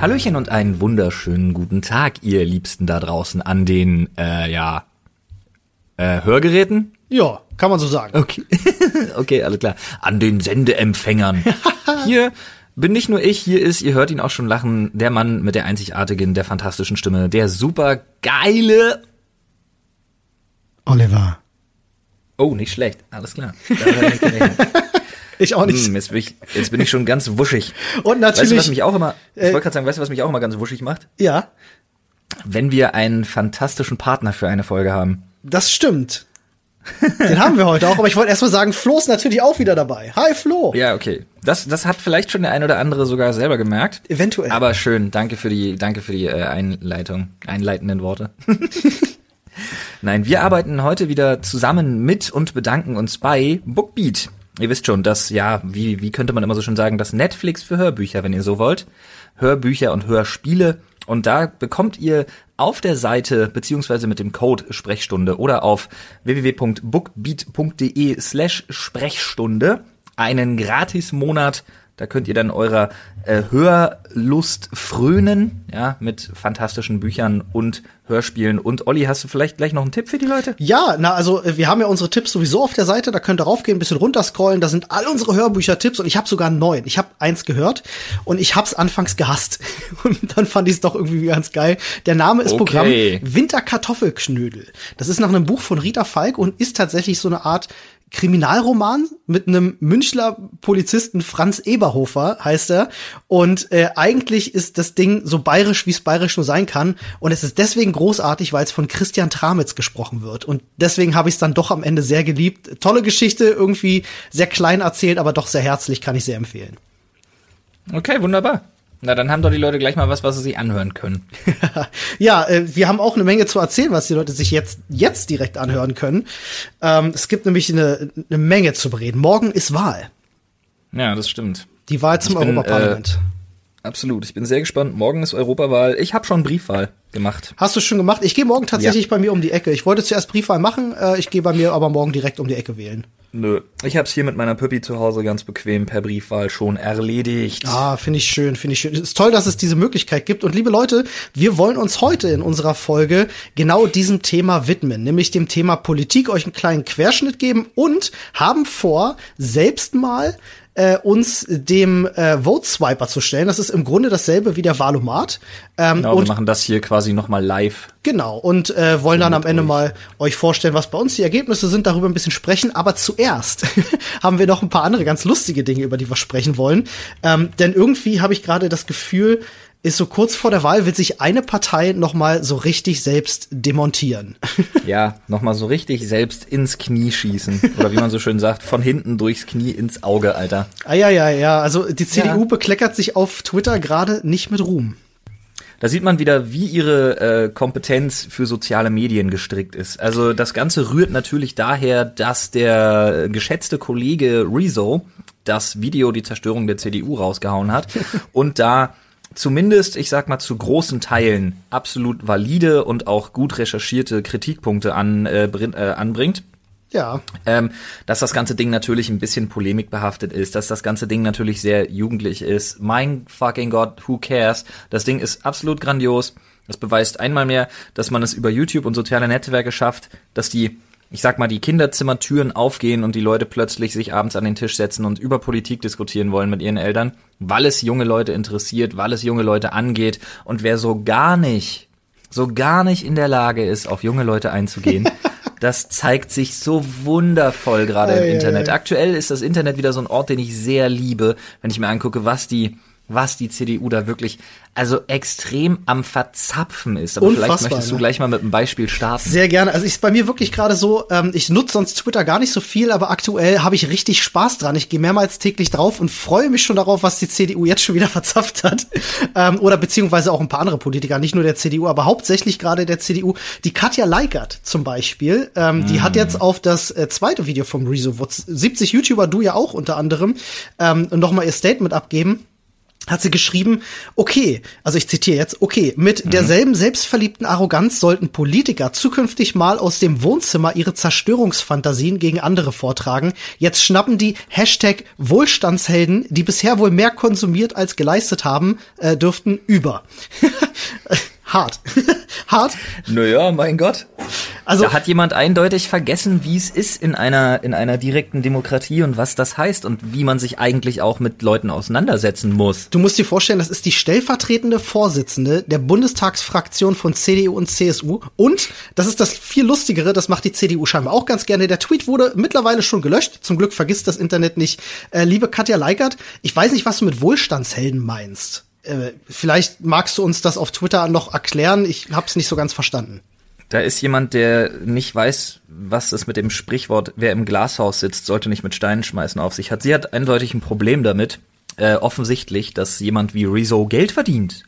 Hallöchen und einen wunderschönen guten Tag, ihr Liebsten da draußen an den, äh, ja, äh, Hörgeräten? Ja, kann man so sagen. Okay, okay, alles klar. An den Sendeempfängern. Hier bin nicht nur ich, hier ist, ihr hört ihn auch schon lachen, der Mann mit der einzigartigen, der fantastischen Stimme, der super geile Oliver. Oh, nicht schlecht. Alles klar. Ich auch nicht. Hm, jetzt, bin ich, jetzt bin ich schon ganz wuschig. Und Weißt du, natürlich. was mich auch immer, ich äh, wollte gerade sagen, weißt du, was mich auch immer ganz wuschig macht? ja, Wenn wir einen fantastischen Partner für eine Folge haben. das stimmt. Den haben wir heute auch, aber ich wollte erst mal sagen, Flo ist natürlich auch wieder dabei. Hi Flo. Ja, okay. Das, das hat vielleicht schon der ein oder andere sogar selber gemerkt. Eventuell. Aber schön, danke für die, danke für die äh, Einleitung, einleitenden Worte. Nein, wir arbeiten heute wieder zusammen mit und bedanken uns bei Bookbeat. Ihr wisst schon, das, ja, wie, wie könnte man immer so schön sagen, das Netflix für Hörbücher, wenn ihr so wollt. Hörbücher und Hörspiele. Und da bekommt ihr auf der Seite beziehungsweise mit dem Code Sprechstunde oder auf www.bookbeat.de slash Sprechstunde einen Gratis-Monat. Da könnt ihr dann eurer äh, Hörlust frönen, ja, mit fantastischen Büchern und Hörspielen. Und Olli, hast du vielleicht gleich noch einen Tipp für die Leute? Ja, na, also äh, wir haben ja unsere Tipps sowieso auf der Seite, da könnt ihr raufgehen, ein bisschen runterscrollen, da sind all unsere Hörbücher-Tipps und ich habe sogar neun. Ich habe eins gehört und ich hab's anfangs gehasst. Und dann fand ich es doch irgendwie ganz geil. Der Name ist Okay. Programm Winterkartoffelknödel. Das ist nach einem Buch von Rita Falk und ist tatsächlich so eine Art Kriminalroman mit einem Münchler Polizisten Franz Eberhofer heißt er und äh, eigentlich ist das Ding so bayerisch wie es bayerisch nur sein kann und es ist deswegen großartig, weil es von Christian Tramitz gesprochen wird und deswegen habe ich es dann doch am Ende sehr geliebt. Tolle Geschichte, irgendwie sehr klein erzählt, aber doch sehr herzlich, kann ich sehr empfehlen. Okay, wunderbar. Na, dann haben doch die Leute gleich mal was, was sie sich anhören können. ja, äh, wir haben auch eine Menge zu erzählen, was die Leute sich jetzt, jetzt direkt anhören können. Ähm, es gibt nämlich eine, eine Menge zu bereden. Morgen ist Wahl. Ja, das stimmt. Die Wahl zum bin, Europaparlament. Absolut. Ich bin sehr gespannt. Morgen ist Europawahl. Ich habe schon Briefwahl gemacht. Hast du schon gemacht? Ich gehe morgen tatsächlich Ja. bei mir um die Ecke. Ich wollte zuerst Briefwahl machen, äh, ich gehe bei mir aber morgen direkt um die Ecke wählen. Nö. Ich hab's hier mit meiner Püppi zu Hause ganz bequem per Briefwahl schon erledigt. Ah, finde ich schön, finde ich schön. Es ist toll, dass es diese Möglichkeit gibt. Und liebe Leute, wir wollen uns heute in unserer Folge genau diesem Thema widmen, nämlich dem Thema Politik, euch einen kleinen Querschnitt geben und haben vor, selbst mal äh, uns dem äh, Vote Swiper zu stellen. Das ist im Grunde dasselbe wie der Valomat. Ähm, Genau, wir und machen das hier quasi nochmal live. Genau, und äh, wollen dann am Ende euch. mal euch vorstellen, was bei uns die Ergebnisse sind, darüber ein bisschen sprechen. Aber zuerst haben wir noch ein paar andere ganz lustige Dinge, über die wir sprechen wollen. Ähm, denn irgendwie habe ich gerade das Gefühl, ist so kurz vor der Wahl, wird sich eine Partei noch mal so richtig selbst demontieren. Ja, nochmal so richtig selbst ins Knie schießen. Oder wie man so schön sagt, von hinten durchs Knie ins Auge, Alter. ah ja, ja, ja. Also die CDU Ja. bekleckert sich auf Twitter gerade nicht mit Ruhm. Da sieht man wieder, wie ihre äh, Kompetenz für soziale Medien gestrickt ist. Also das Ganze rührt natürlich daher, dass der geschätzte Kollege Rezo das Video Die Zerstörung der CDU rausgehauen hat und da zumindest, ich sag mal, zu großen Teilen absolut valide und auch gut recherchierte Kritikpunkte an, äh, äh, anbringt. Ja, Ähm, dass das ganze Ding natürlich ein bisschen polemikbehaftet ist, dass das ganze Ding natürlich sehr jugendlich ist. Mein fucking Gott, who cares? Das Ding ist absolut grandios. Das beweist einmal mehr, dass man es über YouTube und soziale Netzwerke schafft, dass die, ich sag mal, die Kinderzimmertüren aufgehen und die Leute plötzlich sich abends an den Tisch setzen und über Politik diskutieren wollen mit ihren Eltern, weil es junge Leute interessiert, weil es junge Leute angeht. Und wer so gar nicht, so gar nicht in der Lage ist, auf junge Leute einzugehen, das zeigt sich so wundervoll gerade im Internet. Aktuell ist das Internet wieder so ein Ort, den ich sehr liebe, wenn ich mir angucke, was die, was die CDU da wirklich, also extrem am Verzapfen ist. Aber vielleicht Unfassbar, möchtest du ne? gleich mal mit einem Beispiel starten. Sehr gerne. Also ist bei mir wirklich gerade so, ähm, ich nutze sonst Twitter gar nicht so viel, aber aktuell habe ich richtig Spaß dran. Ich gehe mehrmals täglich drauf und freue mich schon darauf, was die CDU jetzt schon wieder verzapft hat. Ähm, oder beziehungsweise auch ein paar andere Politiker, nicht nur der CDU, aber hauptsächlich gerade der CDU. Die Katja Leikert zum Beispiel, ähm, die hat jetzt auf das äh, zweite Video vom Rezo, wo 70 YouTuber, du ja auch unter anderem, ähm, nochmal ihr Statement abgeben. Hat sie geschrieben, okay, also ich zitiere jetzt, okay, mit mhm. derselben selbstverliebten Arroganz sollten Politiker zukünftig mal aus dem Wohnzimmer ihre Zerstörungsfantasien gegen andere vortragen. Jetzt schnappen die Hashtag Wohlstandshelden, die bisher wohl mehr konsumiert als geleistet haben, äh, dürften über. hart. hart. Naja, mein Gott. Also da hat jemand eindeutig vergessen, wie es ist in einer in einer direkten Demokratie und was das heißt und wie man sich eigentlich auch mit Leuten auseinandersetzen muss. Du musst dir vorstellen, das ist die stellvertretende Vorsitzende der Bundestagsfraktion von CDU und CSU und das ist das viel lustigere, das macht die CDU scheinbar auch ganz gerne. Der Tweet wurde mittlerweile schon gelöscht. Zum Glück vergisst das Internet nicht. Äh, liebe Katja Leikert, ich weiß nicht, was du mit Wohlstandshelden meinst. Äh, vielleicht magst du uns das auf Twitter noch erklären. Ich habe es nicht so ganz verstanden. Da ist jemand, der nicht weiß, was es mit dem Sprichwort, wer im Glashaus sitzt, sollte nicht mit Steinen schmeißen auf sich hat. Sie hat eindeutig ein Problem damit, äh, offensichtlich, dass jemand wie Rezo Geld verdient.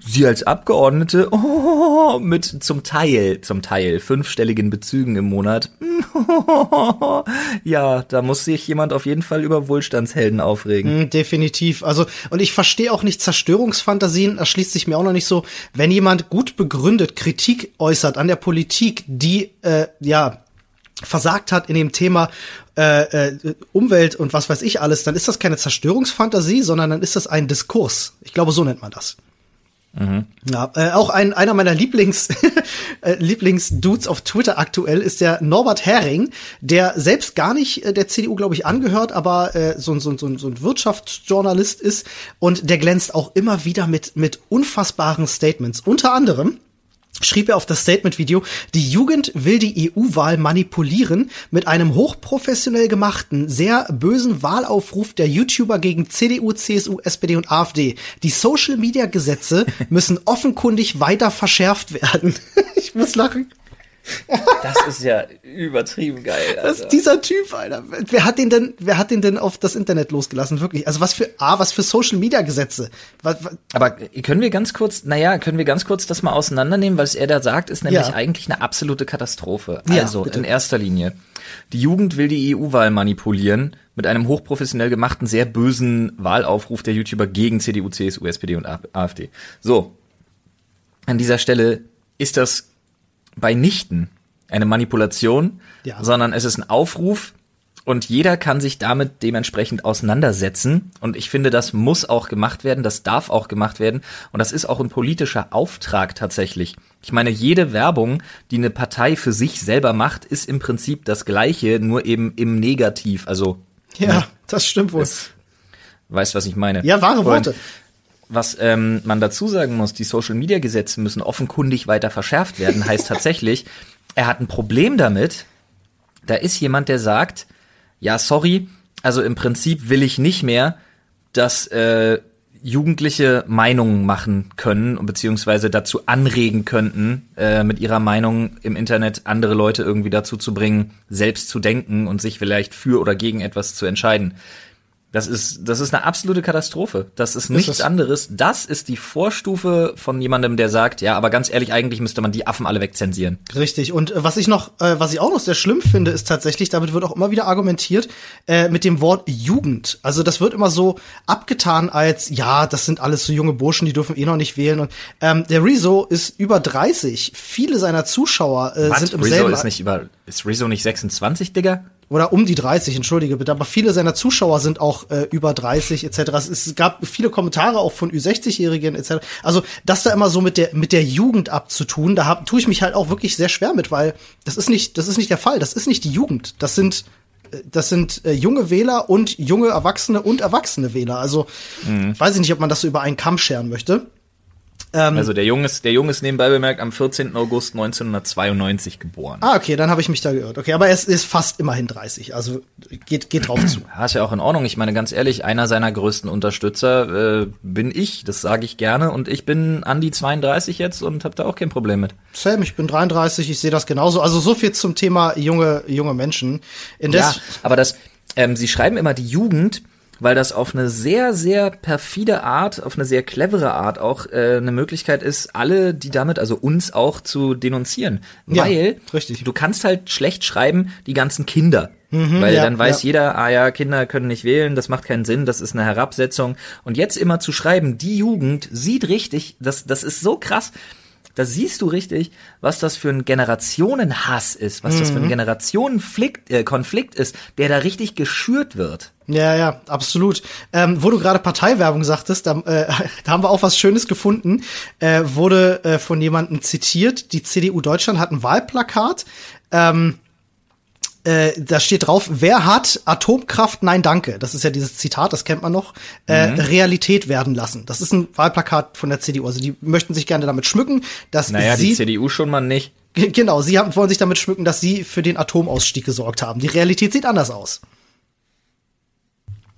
Sie als Abgeordnete oh, mit zum Teil, zum Teil fünfstelligen Bezügen im Monat. ja, da muss sich jemand auf jeden Fall über Wohlstandshelden aufregen. Mm, definitiv. Also, und ich verstehe auch nicht Zerstörungsfantasien, erschließt sich mir auch noch nicht so, wenn jemand gut begründet Kritik äußert an der Politik, die, äh, ja, versagt hat in dem Thema äh, äh, Umwelt und was weiß ich alles, dann ist das keine Zerstörungsfantasie, sondern dann ist das ein Diskurs. Ich glaube, so nennt man das. Mhm. Ja, äh, auch ein, einer meiner Lieblings, äh, Lieblingsdudes auf Twitter aktuell ist der Norbert Hering, der selbst gar nicht äh, der CDU, glaube ich, angehört, aber äh, so, so, so, so ein Wirtschaftsjournalist ist und der glänzt auch immer wieder mit, mit unfassbaren Statements. Unter anderem schrieb er auf das Statement-Video, die Jugend will die EU-Wahl manipulieren mit einem hochprofessionell gemachten, sehr bösen Wahlaufruf der YouTuber gegen CDU, CSU, SPD und AfD. Die Social-Media-Gesetze müssen offenkundig weiter verschärft werden. ich muss lachen. Das ist ja übertrieben geil. Alter. Das dieser Typ, Alter. Wer hat den denn, wer hat den denn auf das Internet losgelassen? Wirklich. Also was für, A, was für Social Media Gesetze? Was, was? Aber können wir ganz kurz, naja, können wir ganz kurz das mal auseinandernehmen, was er da sagt, ist nämlich ja. eigentlich eine absolute Katastrophe. Also, ja, in erster Linie. Die Jugend will die EU-Wahl manipulieren mit einem hochprofessionell gemachten, sehr bösen Wahlaufruf der YouTuber gegen CDU, CSU, SPD und AfD. So. An dieser Stelle ist das Nichten eine Manipulation, ja. sondern es ist ein Aufruf und jeder kann sich damit dementsprechend auseinandersetzen. Und ich finde, das muss auch gemacht werden, das darf auch gemacht werden. Und das ist auch ein politischer Auftrag tatsächlich. Ich meine, jede Werbung, die eine Partei für sich selber macht, ist im Prinzip das Gleiche, nur eben im Negativ. Also. Ja, ne, das stimmt wohl. weißt, was ich meine? Ja, wahre Worte. Und was ähm, man dazu sagen muss, die Social-Media-Gesetze müssen offenkundig weiter verschärft werden, heißt tatsächlich, er hat ein Problem damit. Da ist jemand, der sagt, ja, sorry, also im Prinzip will ich nicht mehr, dass äh, Jugendliche Meinungen machen können und beziehungsweise dazu anregen könnten, äh, mit ihrer Meinung im Internet andere Leute irgendwie dazu zu bringen, selbst zu denken und sich vielleicht für oder gegen etwas zu entscheiden. Das ist, das ist eine absolute Katastrophe. Das ist nichts ist anderes. Das ist die Vorstufe von jemandem, der sagt, ja, aber ganz ehrlich, eigentlich müsste man die Affen alle wegzensieren. Richtig. Und äh, was ich noch, äh, was ich auch noch sehr schlimm finde, ist tatsächlich, damit wird auch immer wieder argumentiert, äh, mit dem Wort Jugend. Also das wird immer so abgetan als, ja, das sind alles so junge Burschen, die dürfen eh noch nicht wählen. Und ähm, der Rezo ist über 30. Viele seiner Zuschauer äh, sind im Rezo selben. ist nicht über, ist Rezo nicht 26, Digga? Oder um die 30, entschuldige bitte, aber viele seiner Zuschauer sind auch äh, über 30 etc. Es, es gab viele Kommentare auch von Ü60-Jährigen etc. Also das da immer so mit der mit der Jugend abzutun, da hab, tue ich mich halt auch wirklich sehr schwer mit, weil das ist nicht das ist nicht der Fall, das ist nicht die Jugend, das sind äh, das sind äh, junge Wähler und junge Erwachsene und erwachsene Wähler. Also mhm. weiß ich nicht, ob man das so über einen Kamm scheren möchte. Ähm, also der Junge ist, der Junge ist nebenbei bemerkt am 14. August 1992 geboren. Ah, okay, dann habe ich mich da gehört. Okay, aber er ist, ist fast immerhin 30, also geht, geht drauf zu. Ja, ist ja auch in Ordnung. Ich meine, ganz ehrlich, einer seiner größten Unterstützer äh, bin ich, das sage ich gerne. Und ich bin an die 32 jetzt und habe da auch kein Problem mit. Sam, ich bin 33, ich sehe das genauso. Also so viel zum Thema junge, junge Menschen. Indes ja, aber das, ähm, sie schreiben immer die Jugend weil das auf eine sehr, sehr perfide Art, auf eine sehr clevere Art auch äh, eine Möglichkeit ist, alle, die damit, also uns auch zu denunzieren. Ja, weil richtig. du kannst halt schlecht schreiben, die ganzen Kinder. Mhm, weil ja, dann weiß ja. jeder, ah ja, Kinder können nicht wählen, das macht keinen Sinn, das ist eine Herabsetzung. Und jetzt immer zu schreiben, die Jugend sieht richtig, das, das ist so krass. Da siehst du richtig, was das für ein Generationenhass ist, was das für Mhm. ein Generationenkonflikt äh, Konflikt ist, der da richtig geschürt wird. Ja, ja, absolut. Ähm, wo du gerade Parteiwerbung sagtest, da, äh, da haben wir auch was Schönes gefunden. Äh, wurde äh, von jemandem zitiert. Die CDU Deutschland hat ein Wahlplakat. Ähm, äh, da steht drauf, wer hat Atomkraft, nein danke. Das ist ja dieses Zitat, das kennt man noch, äh, Mhm. Realität werden lassen. Das ist ein Wahlplakat von der CDU. Also die möchten sich gerne damit schmücken, dass Naja, sie die CDU schon mal nicht. Genau, sie haben, wollen sich damit schmücken, dass sie für den Atomausstieg gesorgt haben. Die Realität sieht anders aus.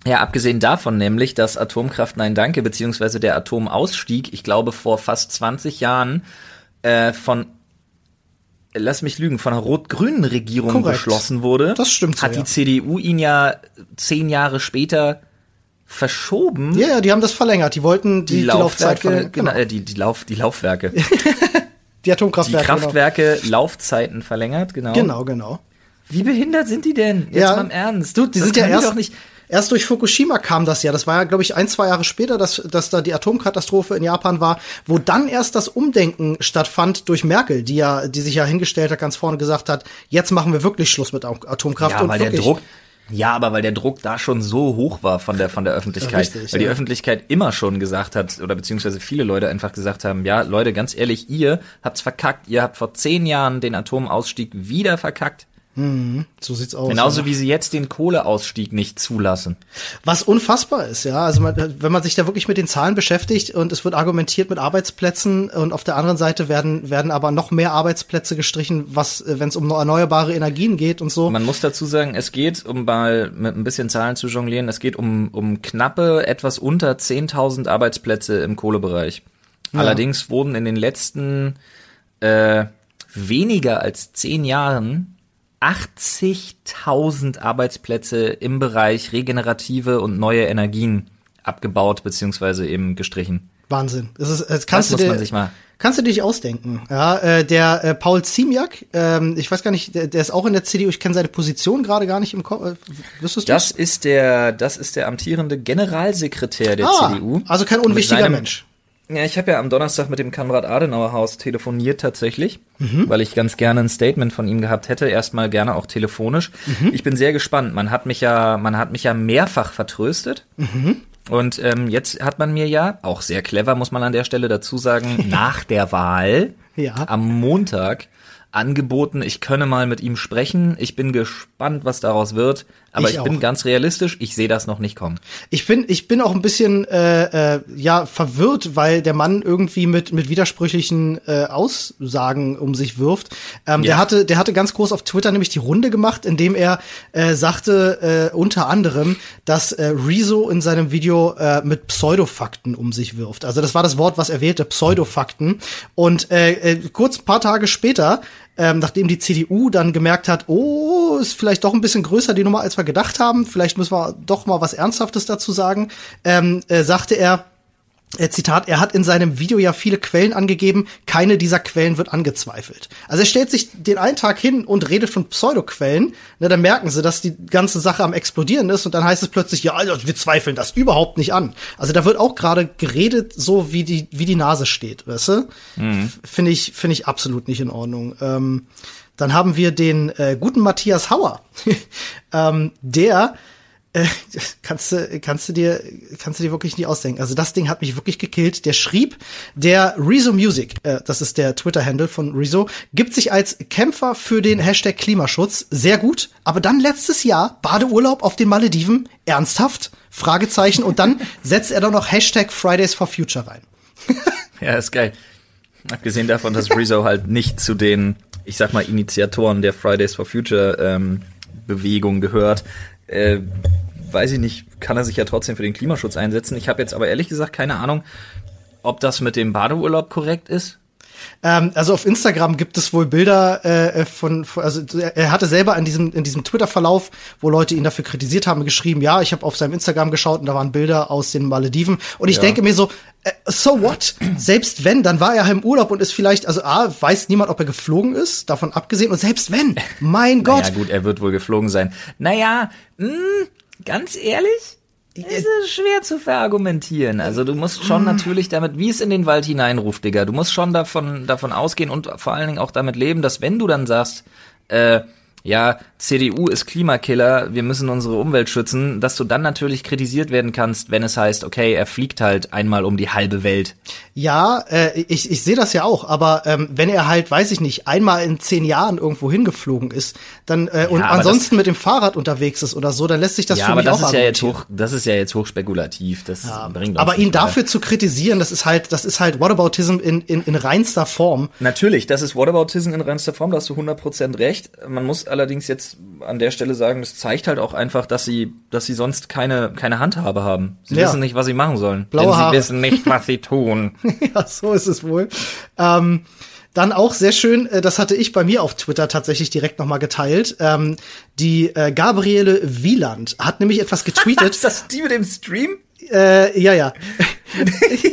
Ja, abgesehen davon nämlich, dass Atomkraft Nein Danke, beziehungsweise der Atomausstieg, ich glaube vor fast 20 Jahren äh, von, lass mich lügen, von einer rot-grünen Regierung Korrekt. beschlossen wurde. Das stimmt so, Hat ja. die CDU ihn ja zehn Jahre später verschoben. Ja, ja, die haben das verlängert. Die wollten die, die, Laufzeit verlängern. genau, äh, die, die, Lauf, die Laufwerke. Die die Atomkraftwerke. Kraftwerke Laufzeiten verlängert, genau. Genau, genau. Wie behindert sind die denn? Jetzt ja, mal im Ernst. Du, die Das sind ja erst, doch nicht. Erst durch Fukushima kam das ja. Das war ja, glaube ich, ein, zwei Jahre später, dass, dass da die Atomkatastrophe in Japan war, wo dann erst das Umdenken stattfand durch Merkel, die ja, die sich ja hingestellt hat, ganz vorne gesagt hat, jetzt machen wir wirklich Schluss mit Atomkraft. Ja, und weil der wirklich, Druck, ja, aber weil der Druck da schon so hoch war von der von der Öffentlichkeit, Richtig, weil die ja. Öffentlichkeit immer schon gesagt hat oder beziehungsweise viele Leute einfach gesagt haben, ja, Leute, ganz ehrlich, ihr habt's verkackt, ihr habt vor zehn Jahren den Atomausstieg wieder verkackt, So sieht's aus. genauso ja. wie sie jetzt den Kohleausstieg nicht zulassen. Was unfassbar ist, ja. Also man, wenn man sich da wirklich mit den Zahlen beschäftigt und es wird argumentiert mit Arbeitsplätzen und auf der anderen Seite werden, werden aber noch mehr Arbeitsplätze gestrichen, was, wenn es um erneuerbare Energien geht und so. Man muss dazu sagen, es geht, um mal mit ein bisschen Zahlen zu jonglieren, es geht um, um knappe, etwas unter 10.000 Arbeitsplätze im Kohlebereich. Ja. Allerdings wurden in den letzten äh, weniger als zehn Jahren 80.000 Arbeitsplätze im Bereich regenerative und neue Energien abgebaut beziehungsweise eben gestrichen. Wahnsinn. Das ist, das Das kannst muss du dir, man sich mal. kannst du dir nicht ausdenken. Ja, äh, der äh, Paul Ziemiak, ähm, ich weiß gar nicht, der, der ist auch in der CDU. Ich kenne seine Position gerade gar nicht im Kopf. Äh, wüsstest du? Das ist der, das ist der amtierende Generalsekretär der ah, CDU. Also kein unwichtiger seinem- Mensch. Ja, ich habe ja am Donnerstag mit dem Konrad-Adenauer-Haus telefoniert tatsächlich, weil ich ganz gerne ein Statement von ihm gehabt hätte, erstmal gerne auch telefonisch. Ich bin sehr gespannt. Man hat mich ja, man hat mich ja mehrfach vertröstet. Und ähm, jetzt hat man mir ja, auch sehr clever, muss man an der Stelle dazu sagen, nach der Wahl Ja. am Montag angeboten, ich könne mal mit ihm sprechen. Ich bin gespannt, was daraus wird. Aber Ich ich, bin ganz realistisch, ich sehe das noch nicht kommen. Ich bin, ich bin auch ein bisschen äh, äh, ja verwirrt, weil der Mann irgendwie mit mit widersprüchlichen äh, Aussagen um sich wirft. Ähm, Der Ja. hatte, der hatte ganz groß auf Twitter nämlich die Runde gemacht, indem er äh, sagte äh, unter anderem, dass äh, Rezo in seinem Video äh, mit Pseudofakten um sich wirft. Also das war das Wort, was er wählte, Pseudofakten. Und äh, äh, kurz ein paar Tage später ähm, nachdem die CDU dann gemerkt hat, oh, ist vielleicht doch ein bisschen größer die Nummer, als wir gedacht haben, vielleicht müssen wir doch mal was Ernsthaftes dazu sagen, ähm, äh, sagte er, Zitat, er hat in seinem Video ja viele Quellen angegeben, keine dieser Quellen wird angezweifelt. Also er stellt sich den einen Tag hin und redet von Pseudoquellen, ne, dann merken sie, dass die ganze Sache am explodieren ist und dann heißt es plötzlich, ja, also wir zweifeln das überhaupt nicht an. Also da wird auch gerade geredet, so wie die, wie die Nase steht, weißt du? F- Finde ich, finde ich absolut nicht in Ordnung. Ähm, dann haben wir den äh, guten Matthias Hauer, ähm, der äh, kannst du, kannst du dir, kannst du dir wirklich nie ausdenken. Also das Ding hat mich wirklich gekillt. Der schrieb, der Rezo Music, äh, das ist der Twitter-Handle von Rezo, gibt sich als Kämpfer für den Hashtag Klimaschutz sehr gut, aber dann letztes Jahr Badeurlaub auf den Malediven, ernsthaft? Fragezeichen. Und dann setzt er doch noch Hashtag Fridays for Future rein. Ja, ist geil. Abgesehen davon, dass Rezo halt nicht zu den, ich sag mal, Initiatoren der Fridays for Future ähm, Bewegung gehört, äh, weiß ich nicht, kann er sich ja trotzdem für den Klimaschutz einsetzen. Ich habe jetzt aber ehrlich gesagt keine Ahnung, ob das mit dem Badeurlaub korrekt ist. Ähm, also auf Instagram gibt es wohl Bilder äh, von, von, also er hatte selber in diesem in diesem Twitter-Verlauf, wo Leute ihn dafür kritisiert haben, geschrieben, ja, ich habe auf seinem Instagram geschaut und da waren Bilder aus den Malediven und ich Ja. denke mir so, äh, so what? Selbst wenn, dann war er im Urlaub und ist vielleicht, also A, weiß niemand, ob er geflogen ist, davon abgesehen und selbst wenn, mein Gott, Ja gut, er wird wohl geflogen sein. Naja, mh, ganz ehrlich, es ist schwer zu verargumentieren. Also du musst schon natürlich damit, wie es in den Wald hineinruft, Digga, du musst schon davon, davon ausgehen und vor allen Dingen auch damit leben, dass wenn du dann sagst, äh, ja, CDU ist Klimakiller, wir müssen unsere Umwelt schützen, dass du dann natürlich kritisiert werden kannst, wenn es heißt, okay, er fliegt halt einmal um die halbe Welt. Ja, äh, ich, ich sehe das ja auch, aber ähm, wenn er halt, weiß ich nicht, einmal in zehn Jahren irgendwo hingeflogen ist, dann äh, und aber ansonsten mit dem Fahrrad unterwegs ist oder so, dann lässt sich das ja, für aber mich das auch ist ja jetzt hoch, das ist ja jetzt hochspekulativ. Das bringt uns Aber ihn weiter. dafür zu kritisieren, das ist halt, das ist halt Whataboutism in, in, in reinster Form. Natürlich, das ist Whataboutism in reinster Form, da hast du 100% recht. Man muss allerdings jetzt an der Stelle sagen, das zeigt halt auch einfach, dass sie, dass sie sonst keine, keine Handhabe haben. Sie Ja. wissen nicht, was sie machen sollen. Blaue Denn sie Haare. wissen nicht, was sie tun. ja, so ist es wohl. Ähm, dann auch sehr schön, äh, das hatte ich bei mir auf Twitter tatsächlich direkt nochmal geteilt. Ähm, die äh, Gabriele Wieland hat nämlich etwas getweetet. ist das die mit dem Stream? äh, ja, ja.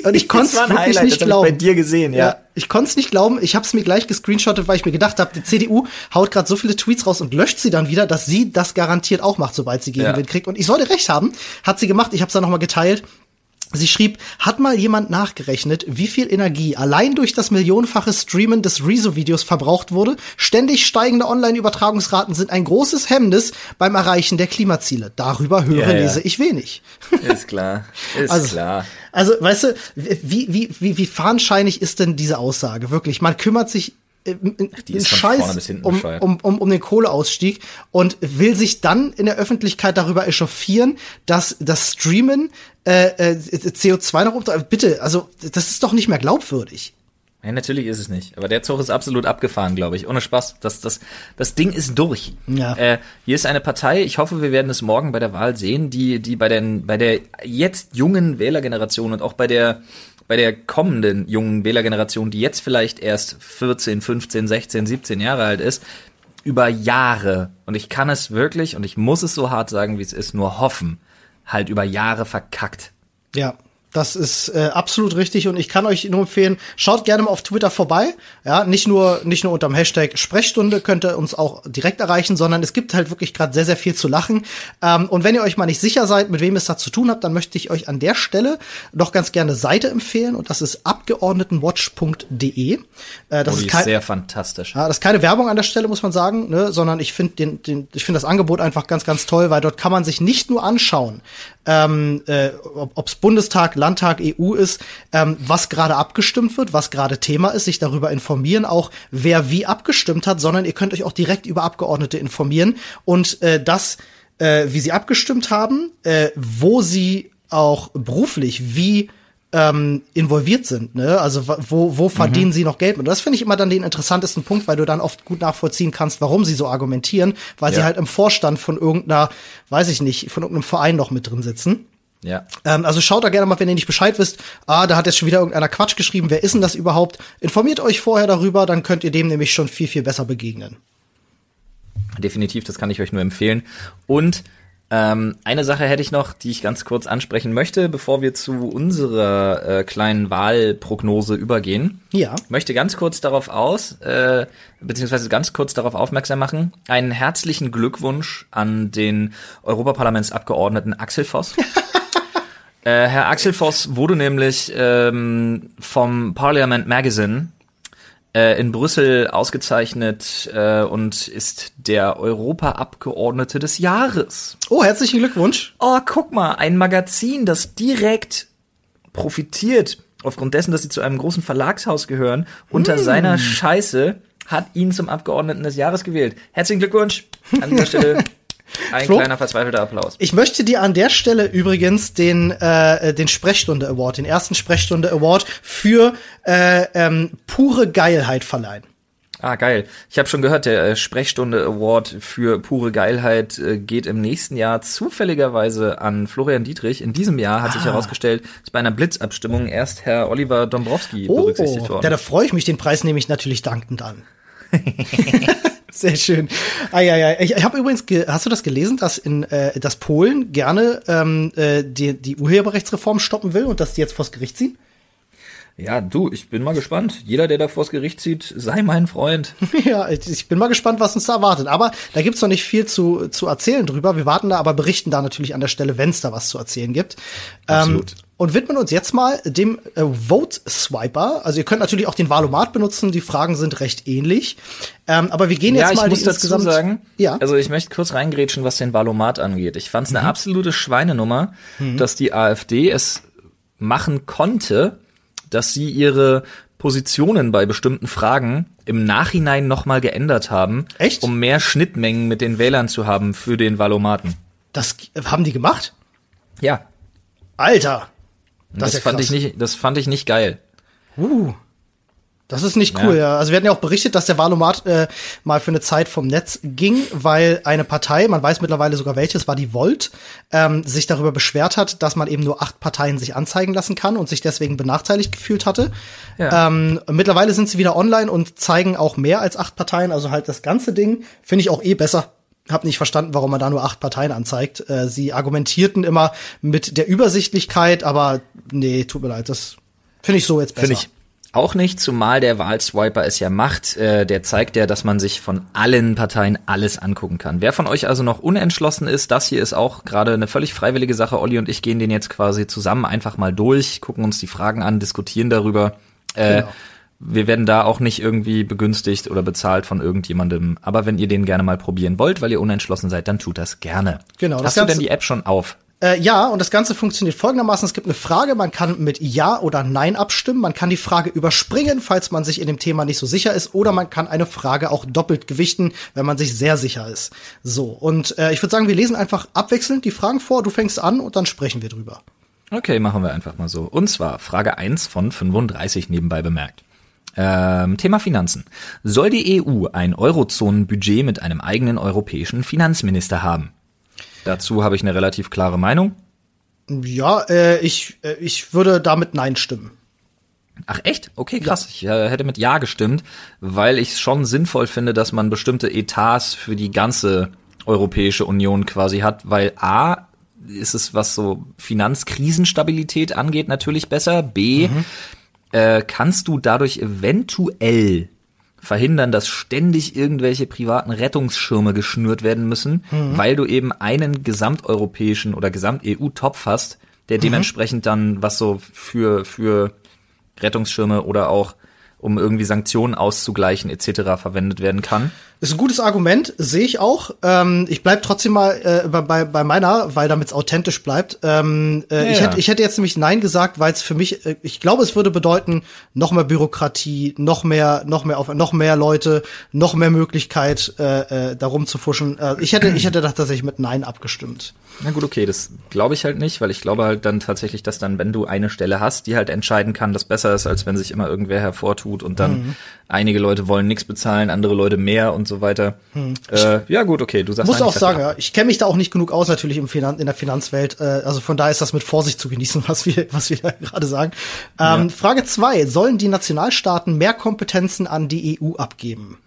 Und ich konnte es wirklich Highlight, nicht das glauben. bei dir gesehen, ja. ich konnte es nicht glauben. Ich habe es mir gleich gescreenshottet, weil ich mir gedacht habe, die CDU haut gerade so viele Tweets raus und löscht sie dann wieder, dass sie das garantiert auch macht, sobald sie Gegenwind Ja. kriegt. Und ich sollte recht haben, hat sie gemacht. Ich habe es dann nochmal geteilt. Sie schrieb, hat mal jemand nachgerechnet, wie viel Energie allein durch das millionenfache Streamen des Rezo-Videos verbraucht wurde? Ständig steigende Online-Übertragungsraten sind ein großes Hemmnis beim Erreichen der Klimaziele. Darüber höre, Ja, ja. lese ich wenig. Ist klar. Ist Also, klar. Also, weißt du, wie, wie, wie, wie fahnenscheinig ist denn diese Aussage? Wirklich, man kümmert sich Die ist Scheiß vorne bis hinten um, um, um, um den Kohleausstieg und will sich dann in der Öffentlichkeit darüber echauffieren, dass das Streamen äh, äh, CO2 noch unter. Bitte, also das ist doch nicht mehr glaubwürdig. Ja, natürlich ist es nicht. Aber der Zug ist absolut abgefahren, glaube ich. Ohne Spaß. Das, das, das Ding ist durch. Ja. Äh, hier ist eine Partei, ich hoffe, wir werden es morgen bei der Wahl sehen, die, die bei, den, bei der jetzt jungen Wählergeneration und auch bei der, bei der kommenden jungen Wählergeneration, die jetzt vielleicht erst 14, 15, 16, 17 Jahre alt ist, über Jahre, und ich kann es wirklich, und ich muss es so hart sagen, wie es ist, nur hoffen, halt über Jahre verkackt. Ja. Das ist äh, absolut richtig und ich kann euch nur empfehlen, schaut gerne mal auf Twitter vorbei. Ja, nicht nur nicht nur unterm Hashtag Sprechstunde könnt ihr uns auch direkt erreichen, sondern es gibt halt wirklich gerade sehr sehr viel zu lachen. Ähm, und wenn ihr euch mal nicht sicher seid, mit wem es da zu tun habt, dann möchte ich euch an der Stelle doch ganz gerne Seite empfehlen und das ist abgeordnetenwatch.de. Äh, das Oh, ist kein, ist sehr fantastisch. ja, das ist keine Werbung an der Stelle, muss man sagen, ne, sondern ich finde den, den, ich finde das Angebot einfach ganz, ganz toll, weil dort kann man sich nicht nur anschauen, ähm, äh, ob es Bundestag, Landtag, EU ist, ähm, was gerade abgestimmt wird, was gerade Thema ist, sich darüber informieren, auch wer wie abgestimmt hat, sondern ihr könnt euch auch direkt über Abgeordnete informieren und äh, das, äh, wie sie abgestimmt haben, äh, wo sie auch beruflich wie ähm, involviert sind. Ne? Also wo, wo verdienen sie noch Geld? Und das finde ich immer dann den interessantesten Punkt, weil du dann oft gut nachvollziehen kannst, warum sie so argumentieren, weil sie Ja. halt im Vorstand von irgendeiner, weiß ich nicht, von irgendeinem Verein noch mit drin sitzen. Ja. Ähm, also schaut da gerne mal, wenn ihr nicht Bescheid wisst, ah, da hat jetzt schon wieder irgendeiner Quatsch geschrieben, wer ist denn das überhaupt? Informiert euch vorher darüber, dann könnt ihr dem nämlich schon viel, viel besser begegnen. Definitiv, das kann ich euch nur empfehlen. Und ähm, eine Sache hätte ich noch, die ich ganz kurz ansprechen möchte, bevor wir zu unserer äh, kleinen Wahlprognose übergehen. Ja. Möchte ganz kurz darauf aus, äh, beziehungsweise ganz kurz darauf aufmerksam machen, einen herzlichen Glückwunsch an den Europaparlamentsabgeordneten Axel Voss. äh, Herr Axel Voss wurde nämlich ähm, vom Parliament Magazine äh, in Brüssel ausgezeichnet äh, und ist der Europaabgeordnete des Jahres. Oh, herzlichen Glückwunsch. Oh, guck mal, ein Magazin, das direkt profitiert, aufgrund dessen, dass sie zu einem großen Verlagshaus gehören, unter seiner Scheiße, hat ihn zum Abgeordneten des Jahres gewählt. Herzlichen Glückwunsch an dieser Stelle. Ein Flo? kleiner verzweifelter Applaus. Ich möchte dir an der Stelle übrigens den, äh, den Sprechstunde Award, den ersten Sprechstunde Award für äh, ähm, pure Geilheit verleihen. Ah, geil. Ich habe schon gehört, der äh, Sprechstunde Award für pure Geilheit äh, geht im nächsten Jahr zufälligerweise an Florian Dietrich. In diesem Jahr hat sich Ah. herausgestellt, ist bei einer Blitzabstimmung erst Herr Oliver Dombrowski Oh, berücksichtigt worden. ja, da freue ich mich. Den Preis nehme ich natürlich dankend an. Sehr schön. Ah, ja, ja. Ich, ich habe übrigens, ge hast du das gelesen, dass in äh, dass Polen gerne ähm, äh, die, die Urheberrechtsreform stoppen will und dass die jetzt vors Gericht ziehen? Ja, du, ich bin mal gespannt. Jeder, der da vors Gericht zieht, sei mein Freund. ja, ich bin mal gespannt, was uns da erwartet. Aber da gibt's noch nicht viel zu, zu erzählen drüber. Wir warten da, aber berichten da natürlich an der Stelle, wenn es da was zu erzählen gibt. Absolut. Ähm, und widmen uns jetzt mal dem äh, Vote Swiper. Also ihr könnt natürlich auch den Valomat benutzen. Die Fragen sind recht ähnlich. Ähm, aber wir gehen jetzt ja, ich mal muss die dazu insgesamt. sagen, Ja. also ich möchte kurz reingrätschen, was den Valomat angeht. Ich fand es eine Mhm. absolute Schweinenummer, dass die AfD es machen konnte, dass sie ihre Positionen bei bestimmten Fragen im Nachhinein nochmal geändert haben, Echt? um mehr Schnittmengen mit den Wählern zu haben für den Valomaten. Das haben die gemacht? Ja, Alter. das, ist ja fand krass. ich nicht, das fand ich nicht geil. Uh. Das ist nicht cool, ja. Also wir hatten ja auch berichtet, dass der Valomat äh, mal für eine Zeit vom Netz ging, weil eine Partei, man weiß mittlerweile sogar welches, war die Volt, ähm, sich darüber beschwert hat, dass man eben nur acht Parteien sich anzeigen lassen kann und sich deswegen benachteiligt gefühlt hatte. Ja. Ähm, mittlerweile sind sie wieder online und zeigen auch mehr als acht Parteien, also halt das ganze Ding finde ich auch eh besser. Hab nicht verstanden, warum man da nur acht Parteien anzeigt. Äh, sie argumentierten immer mit der Übersichtlichkeit, aber nee, tut mir leid, das finde ich so jetzt besser. Finde ich auch nicht, zumal der Wahlswiper es ja macht. Äh, der zeigt ja, dass man sich von allen Parteien alles angucken kann. Wer von euch also noch unentschlossen ist, das hier ist auch gerade eine völlig freiwillige Sache. Olli und ich gehen den jetzt quasi zusammen einfach mal durch, gucken uns die Fragen an, diskutieren darüber. Äh, Genau. Wir werden da auch nicht irgendwie begünstigt oder bezahlt von irgendjemandem. Aber wenn ihr den gerne mal probieren wollt, weil ihr unentschlossen seid, dann tut das gerne. Genau, das Hast du denn die App schon auf? Äh, ja, und das Ganze funktioniert folgendermaßen. Es gibt eine Frage, man kann mit Ja oder Nein abstimmen. Man kann die Frage überspringen, falls man sich in dem Thema nicht so sicher ist. Oder man kann eine Frage auch doppelt gewichten, wenn man sich sehr sicher ist. So, und äh, ich würde sagen, wir lesen einfach abwechselnd die Fragen vor. Du fängst an und dann sprechen wir drüber. Okay, machen wir einfach mal so. Und zwar Frage 1 von 35 nebenbei bemerkt. Ähm, Thema Finanzen. Soll die EU ein Eurozonenbudget mit einem eigenen europäischen Finanzminister haben? Dazu habe ich eine relativ klare Meinung. Ja, äh, ich, äh, ich würde damit Nein stimmen. Ach echt? Okay, krass. Ich äh, hätte mit Ja gestimmt, weil ich es schon sinnvoll finde, dass man bestimmte Etats für die ganze Europäische Union quasi hat, weil A ist es, was so Finanzkrisenstabilität angeht, natürlich besser. B äh, kannst du dadurch eventuell verhindern, dass ständig irgendwelche privaten Rettungsschirme geschnürt werden müssen, weil du eben einen gesamteuropäischen oder gesamt-EU-Topf hast, der dementsprechend dann was so für, für Rettungsschirme oder auch um irgendwie Sanktionen auszugleichen etc. verwendet werden kann. Ist ein gutes Argument, sehe ich auch. Ähm, ich bleib trotzdem mal äh, bei- bei, meiner, weil damit es authentisch bleibt. Ähm, äh, Ja, ich, hätte, ich hätte jetzt nämlich Nein gesagt, weil es für mich, äh, ich glaube, es würde bedeuten, noch mehr Bürokratie, noch mehr, noch mehr auf, noch mehr Leute, noch mehr Möglichkeit, äh, äh, darum zu fuschen. Äh, ich hätte, ich hätte tatsächlich mit Nein abgestimmt. Na gut, okay, das glaube ich halt nicht, weil ich glaube halt dann tatsächlich, dass dann, wenn du eine Stelle hast, die halt entscheiden kann, das besser ist, als wenn sich immer irgendwer hervortut und dann Mhm. einige Leute wollen nichts bezahlen, andere Leute mehr und so weiter. Äh, ja gut, okay, du sagst Mhm. Muss auch sag sagen, ja. ja, ich kenne mich da auch nicht genug aus natürlich im Finan in der Finanzwelt. Äh, also von daher ist das mit Vorsicht zu genießen, was wir, was wir da gerade sagen. Ähm, Frage zwei: Sollen die Nationalstaaten mehr Kompetenzen an die EU abgeben?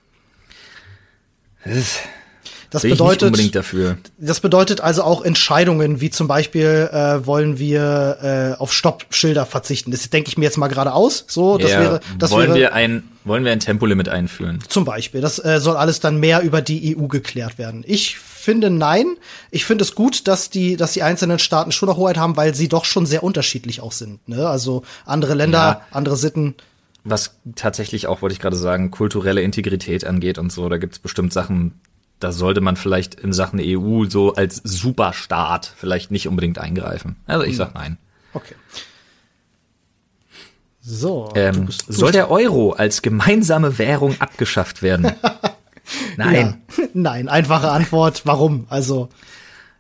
Das nicht bedeutet, unbedingt dafür. das bedeutet also auch Entscheidungen, wie zum Beispiel äh, wollen wir äh, auf Stoppschilder verzichten. Das denke ich mir jetzt mal gerade aus. So, das Ja, wäre, das wollen wäre wir ein wollen wir ein Tempolimit einführen? zum Beispiel. Das äh, soll alles dann mehr über die EU geklärt werden. Ich finde nein. Ich finde es gut, dass die, dass die einzelnen Staaten schon noch Hoheit haben, weil sie doch schon sehr unterschiedlich auch sind. Ne? Also andere Länder, Ja. andere Sitten. Was tatsächlich auch, wollte ich gerade sagen, kulturelle Integrität angeht und so, da gibt es bestimmt Sachen, da sollte man vielleicht in Sachen EU so als Superstaat vielleicht nicht unbedingt eingreifen. Also ich sag nein. Okay. So. du Ähm, bist- du soll der Euro als gemeinsame Währung abgeschafft werden? Nein. Ja. Nein, einfache Antwort. Warum? Also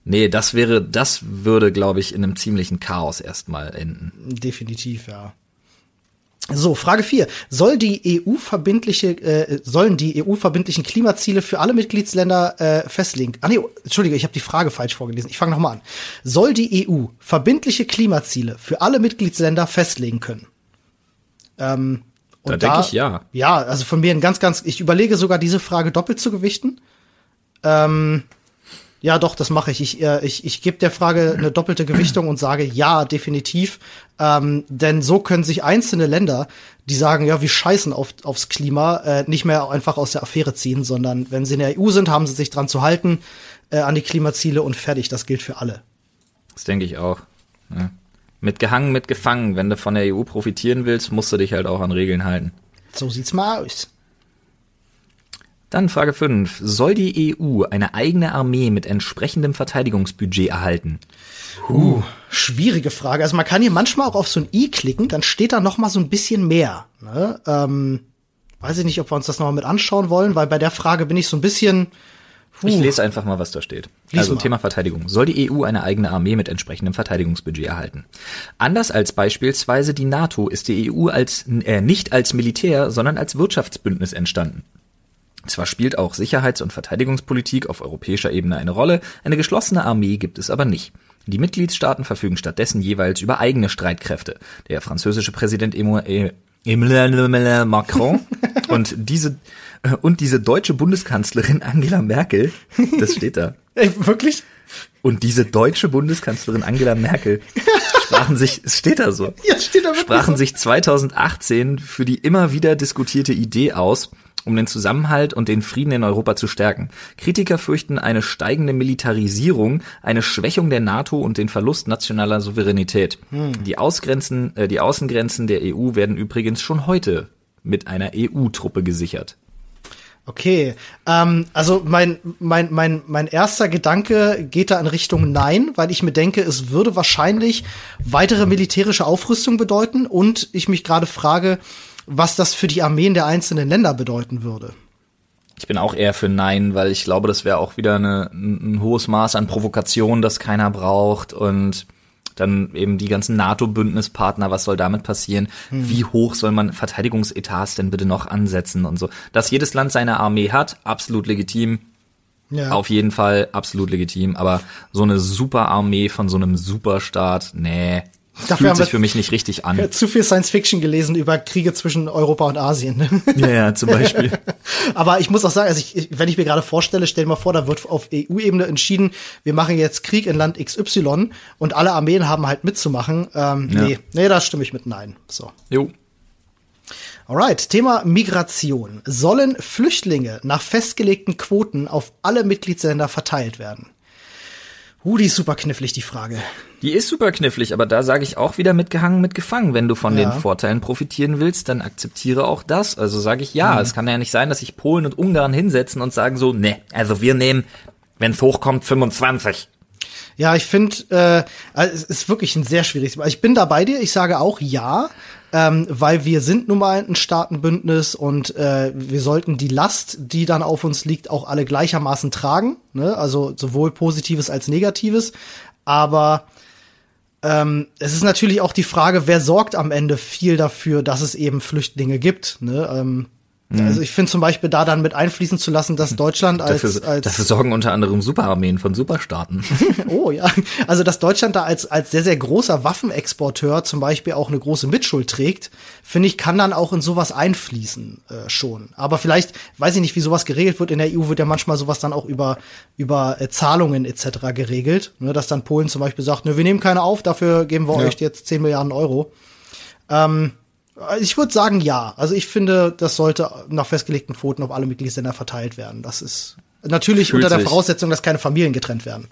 Nee, das wäre, das würde, glaube ich, in einem ziemlichen Chaos erstmal enden. definitiv, ja. So, Frage 4. Soll die EU verbindliche, äh, sollen die EU verbindlichen Klimaziele für alle Mitgliedsländer äh, festlegen? Ah nee, Entschuldige, ich habe die Frage falsch vorgelesen. Ich fange nochmal an. Soll die EU verbindliche Klimaziele für alle Mitgliedsländer festlegen können? Ähm, da denke ich ja. Ja, also von mir ein ganz, ganz, ich überlege sogar diese Frage doppelt zu gewichten. Ähm, ja, doch, das mache ich. Ich, äh, ich, ich gebe der Frage eine doppelte Gewichtung und sage ja, definitiv. Ähm, denn so können sich einzelne Länder, die sagen, ja, wir scheißen auf, aufs Klima, äh, nicht mehr einfach aus der Affäre ziehen, sondern wenn sie in der EU sind, haben sie sich dran zu halten, äh, an die Klimaziele und fertig. Das gilt für alle. Das denke ich auch. Ja. Mit gehangen, mit gefangen. Wenn du von der EU profitieren willst, musst du dich halt auch an Regeln halten. So sieht's mal aus. Dann Frage 5. Soll die EU eine eigene Armee mit entsprechendem Verteidigungsbudget erhalten? Uh, schwierige Frage. Also man kann hier manchmal auch auf so ein i klicken, dann steht da noch mal so ein bisschen mehr. Ne? Ähm, weiß ich nicht, ob wir uns das noch mal mit anschauen wollen, weil bei der Frage bin ich so ein bisschen. Puh. Ich lese einfach mal, was da steht. Lies also mal. Thema Verteidigung. Soll die EU eine eigene Armee mit entsprechendem Verteidigungsbudget erhalten? Anders als beispielsweise die NATO ist die EU als, äh, nicht als Militär, sondern als Wirtschaftsbündnis entstanden. Zwar spielt auch Sicherheits- und Verteidigungspolitik auf europäischer Ebene eine Rolle, eine geschlossene Armee gibt es aber nicht. Die Mitgliedstaaten verfügen stattdessen jeweils über eigene Streitkräfte. Der französische Präsident Emmanuel Macron und diese äh, und diese deutsche Bundeskanzlerin Angela Merkel, das steht da. Ey, wirklich? Und diese deutsche Bundeskanzlerin Angela Merkel sprachen sich, es steht da so, ja, steht da sprachen so. sich 2018 für die immer wieder diskutierte Idee aus, um den Zusammenhalt und den Frieden in Europa zu stärken. Kritiker fürchten eine steigende Militarisierung, eine Schwächung der NATO und den Verlust nationaler Souveränität. Hm. Die, Ausgrenzen, äh, die Außengrenzen der EU werden übrigens schon heute mit einer EU-Truppe gesichert. Okay, ähm, also mein, mein, mein, mein erster Gedanke geht da in Richtung Nein, weil ich mir denke, es würde wahrscheinlich weitere militärische Aufrüstung bedeuten und ich mich gerade frage, was das für die Armeen der einzelnen Länder bedeuten würde. Ich bin auch eher für Nein, weil ich glaube, das wäre auch wieder eine, ein hohes Maß an Provokation, das keiner braucht und dann eben die ganzen NATO-Bündnispartner, was soll damit passieren? Hm. Wie hoch soll man Verteidigungsetats denn bitte noch ansetzen und so? Dass jedes Land seine Armee hat, absolut legitim. Ja. Auf jeden Fall absolut legitim, aber so eine Superarmee von so einem Superstaat, nee, Dafür fühlt sich für mich nicht richtig an. Zu viel Science Fiction gelesen über Kriege zwischen Europa und Asien. Ne? Ja, ja, zum Beispiel. Aber ich muss auch sagen, also ich, wenn ich mir gerade vorstelle, stell dir mal vor, da wird auf EU-Ebene entschieden, wir machen jetzt Krieg in Land XY und alle Armeen haben halt mitzumachen. Ähm, ja. Nee, nee, da stimme ich mit Nein. So. Jo. Alright, Thema Migration. Sollen Flüchtlinge nach festgelegten Quoten auf alle Mitgliedsländer verteilt werden? Uh, die ist super knifflig, die Frage. Die ist super knifflig, aber da sage ich auch wieder mitgehangen, mitgefangen. Wenn du von ja. den Vorteilen profitieren willst, dann akzeptiere auch das. Also sage ich ja. Mhm. Es kann ja nicht sein, dass sich Polen und Ungarn hinsetzen und sagen so, ne, also wir nehmen, wenn es hochkommt, 25. Ja, ich finde, äh, es ist wirklich ein sehr schwieriges. Ich bin da bei dir. Ich sage auch ja ähm, weil wir sind nun mal ein Staatenbündnis und äh, wir sollten die Last, die dann auf uns liegt, auch alle gleichermaßen tragen. Ne? Also sowohl Positives als Negatives. Aber ähm, es ist natürlich auch die Frage, wer sorgt am Ende viel dafür, dass es eben Flüchtlinge gibt. Ne? Ähm, Mhm. Also ich finde zum Beispiel da dann mit einfließen zu lassen, dass Deutschland als, dafür, als dafür sorgen unter anderem Superarmeen von Superstaaten. oh ja, also dass Deutschland da als als sehr sehr großer Waffenexporteur zum Beispiel auch eine große Mitschuld trägt, finde ich, kann dann auch in sowas einfließen äh, schon. Aber vielleicht weiß ich nicht, wie sowas geregelt wird. In der EU wird ja manchmal sowas dann auch über über äh, Zahlungen etc. geregelt, ne, dass dann Polen zum Beispiel sagt, ne, wir nehmen keine auf, dafür geben wir ja. euch jetzt 10 Milliarden Euro. Ähm, ich würde sagen, ja. Also ich finde, das sollte nach festgelegten Quoten auf alle Mitgliedsländer verteilt werden. Das ist natürlich fühlt unter der Voraussetzung, dass keine Familien getrennt werden.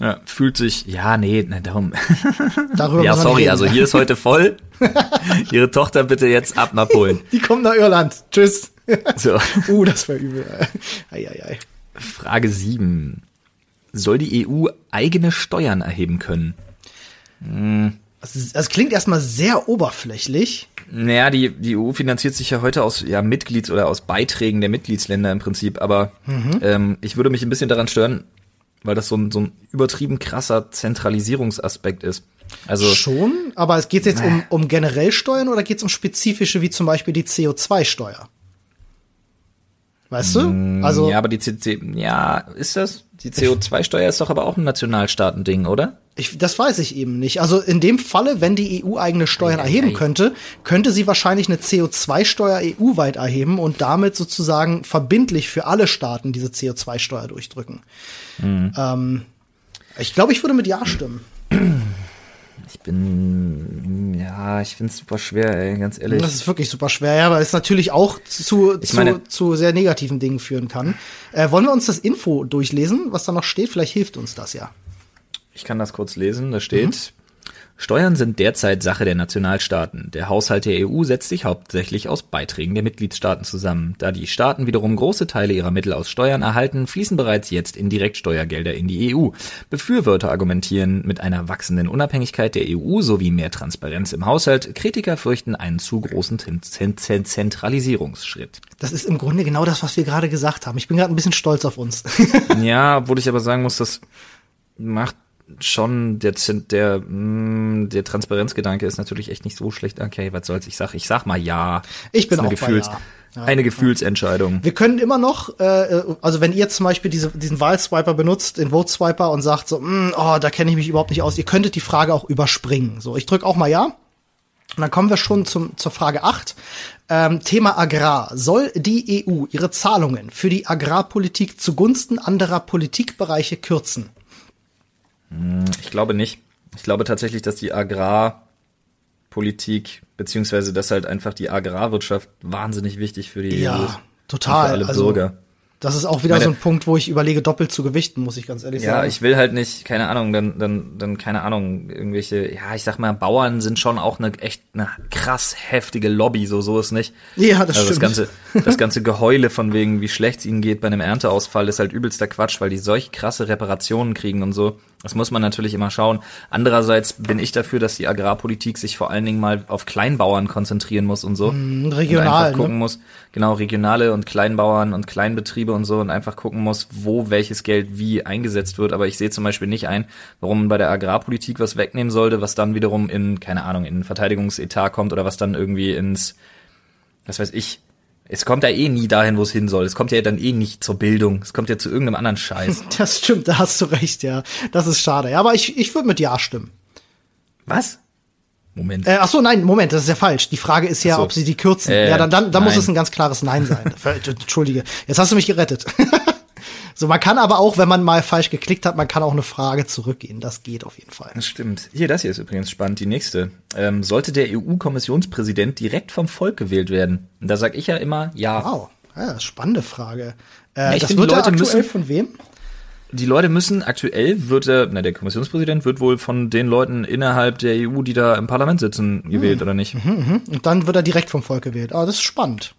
Ja, fühlt sich, ja, nee, ne, darum. Darüber ja, sorry, also hier ist heute voll. Ihre Tochter bitte jetzt ab nach Polen. Die kommt nach Irland. Tschüss. So. Uh, das war übel. Ei, ei, ei. Frage 7. Soll die EU eigene Steuern erheben können? Hm. Das, klingt erstmal sehr oberflächlich. Naja, die, die EU finanziert sich ja heute aus ja, Mitglieds- oder aus Beiträgen der Mitgliedsländer im Prinzip, aber mhm. ähm, ich würde mich ein bisschen daran stören, weil das so ein, so ein übertrieben krasser Zentralisierungsaspekt ist. Also Schon, aber es geht jetzt um, um generell Steuern oder geht es um spezifische, wie zum Beispiel die CO2-Steuer? Weißt du? Also, ja, aber die CC, ja, ist das? Die CO2-Steuer ist doch aber auch ein Nationalstaatending, oder? ich, das weiß ich eben nicht. Also in dem Falle, wenn die EU eigene Steuern erheben könnte, könnte sie wahrscheinlich eine CO2-Steuer EU-weit erheben und damit sozusagen verbindlich für alle Staaten diese CO2-Steuer durchdrücken. Ähm, ich glaube, ich würde mit Ja stimmen. Ich bin, ja, ich find's super schwer, ey, ganz ehrlich. Das ist wirklich super schwer, ja, weil es natürlich auch zu, zu, meine- zu sehr negativen Dingen führen kann. Äh, wollen wir uns das Info durchlesen, was da noch steht? Vielleicht hilft uns das ja. Ich kann das kurz lesen. Da steht, Steuern sind derzeit Sache der Nationalstaaten. Der Haushalt der EU setzt sich hauptsächlich aus Beiträgen der Mitgliedstaaten zusammen. Da die Staaten wiederum große Teile ihrer Mittel aus Steuern erhalten, fließen bereits jetzt indirekt Steuergelder in die EU. Befürworter argumentieren mit einer wachsenden Unabhängigkeit der EU sowie mehr Transparenz im Haushalt. Kritiker fürchten einen zu großen Zent- Zent- Zent- Zentralisierungsschritt. Das ist im Grunde genau das, was wir gerade gesagt haben. Ich bin gerade ein bisschen stolz auf uns. Ja, obwohl ich aber sagen muss, das macht schon der der mh, der Transparenzgedanke ist natürlich echt nicht so schlecht. Okay, was soll's? Ich sag, ich sag mal ja. Ich bin auch bei Gefühls, Ja. Ja. eine Gefühlsentscheidung. Wir können immer noch, äh, also wenn ihr zum Beispiel diese, diesen Wahlswiper benutzt, den Vote Swiper und sagt so, "Mm, oh, da kenne ich mich überhaupt nicht aus, ihr könntet die Frage auch überspringen. So, ich drücke auch mal ja. Und dann kommen wir schon zum, zur Frage 8. Ähm, Thema Agrar. Soll die EU ihre Zahlungen für die Agrarpolitik zugunsten anderer Politikbereiche kürzen? Ich glaube nicht. Ich glaube tatsächlich, dass die Agrarpolitik beziehungsweise dass halt einfach die Agrarwirtschaft wahnsinnig wichtig für die Ja, ist. total. Für alle Also, Bürger. Das ist auch wieder Meine- so ein Punkt, wo ich überlege, doppelt zu gewichten, muss ich ganz ehrlich Ja, sagen. ich will halt nicht, keine Ahnung, dann, dann, dann, keine Ahnung, irgendwelche, ja, ich sag mal, Bauern sind schon auch eine echt eine krass heftige Lobby, so, so ist nicht. Ja, das also das stimmt. ganze, das ganze Geheule von wegen, wie schlecht es ihnen geht bei einem Ernteausfall, ist halt übelster Quatsch, weil die solch krasse Reparationen kriegen und so. Das muss man natürlich immer schauen. Andererseits bin ich dafür, dass die Agrarpolitik sich vor allen Dingen mal auf Kleinbauern konzentrieren muss und so. regional, Und einfach gucken ne? muss, genau, regionale und Kleinbauern und Kleinbetriebe und so und einfach gucken muss, wo welches Geld wie eingesetzt wird. Aber ich sehe zum Beispiel nicht ein, warum man bei der Agrarpolitik was wegnehmen sollte, was dann wiederum in, keine Ahnung, in ein Verteidigungsetat kommt oder was dann irgendwie ins, was weiß ich, es kommt ja eh nie dahin, wo es hin soll. Es kommt ja dann eh nicht zur Bildung. Es kommt ja zu irgendeinem anderen Scheiß. Das stimmt, da hast du recht, ja. Das ist schade. Ja, aber ich, ich würde mit Ja stimmen. Was? Moment. Äh, ach so, nein, Moment, das ist ja falsch. Die Frage ist ja, so. ob sie die kürzen. Äh, ja, dann, dann, dann muss es ein ganz klares Nein sein. Ver- Entschuldige. Jetzt hast du mich gerettet. so, man kann aber auch, wenn man mal falsch geklickt hat, man kann auch eine Frage zurückgehen. Das geht auf jeden Fall. Das stimmt. Hier, das hier ist übrigens spannend. Die nächste. Ähm, sollte der EU-Kommissionspräsident direkt vom Volk gewählt werden? Und da sag ich ja immer, ja. Wow, ja, spannende Frage. Äh, ich das finde, wird die ja Leute aktuell müssen- von wem? Die Leute müssen aktuell wird der, na, der Kommissionspräsident wird wohl von den Leuten innerhalb der EU, die da im Parlament sitzen, gewählt oder nicht? Und dann wird er direkt vom Volk gewählt. Ah, das ist spannend.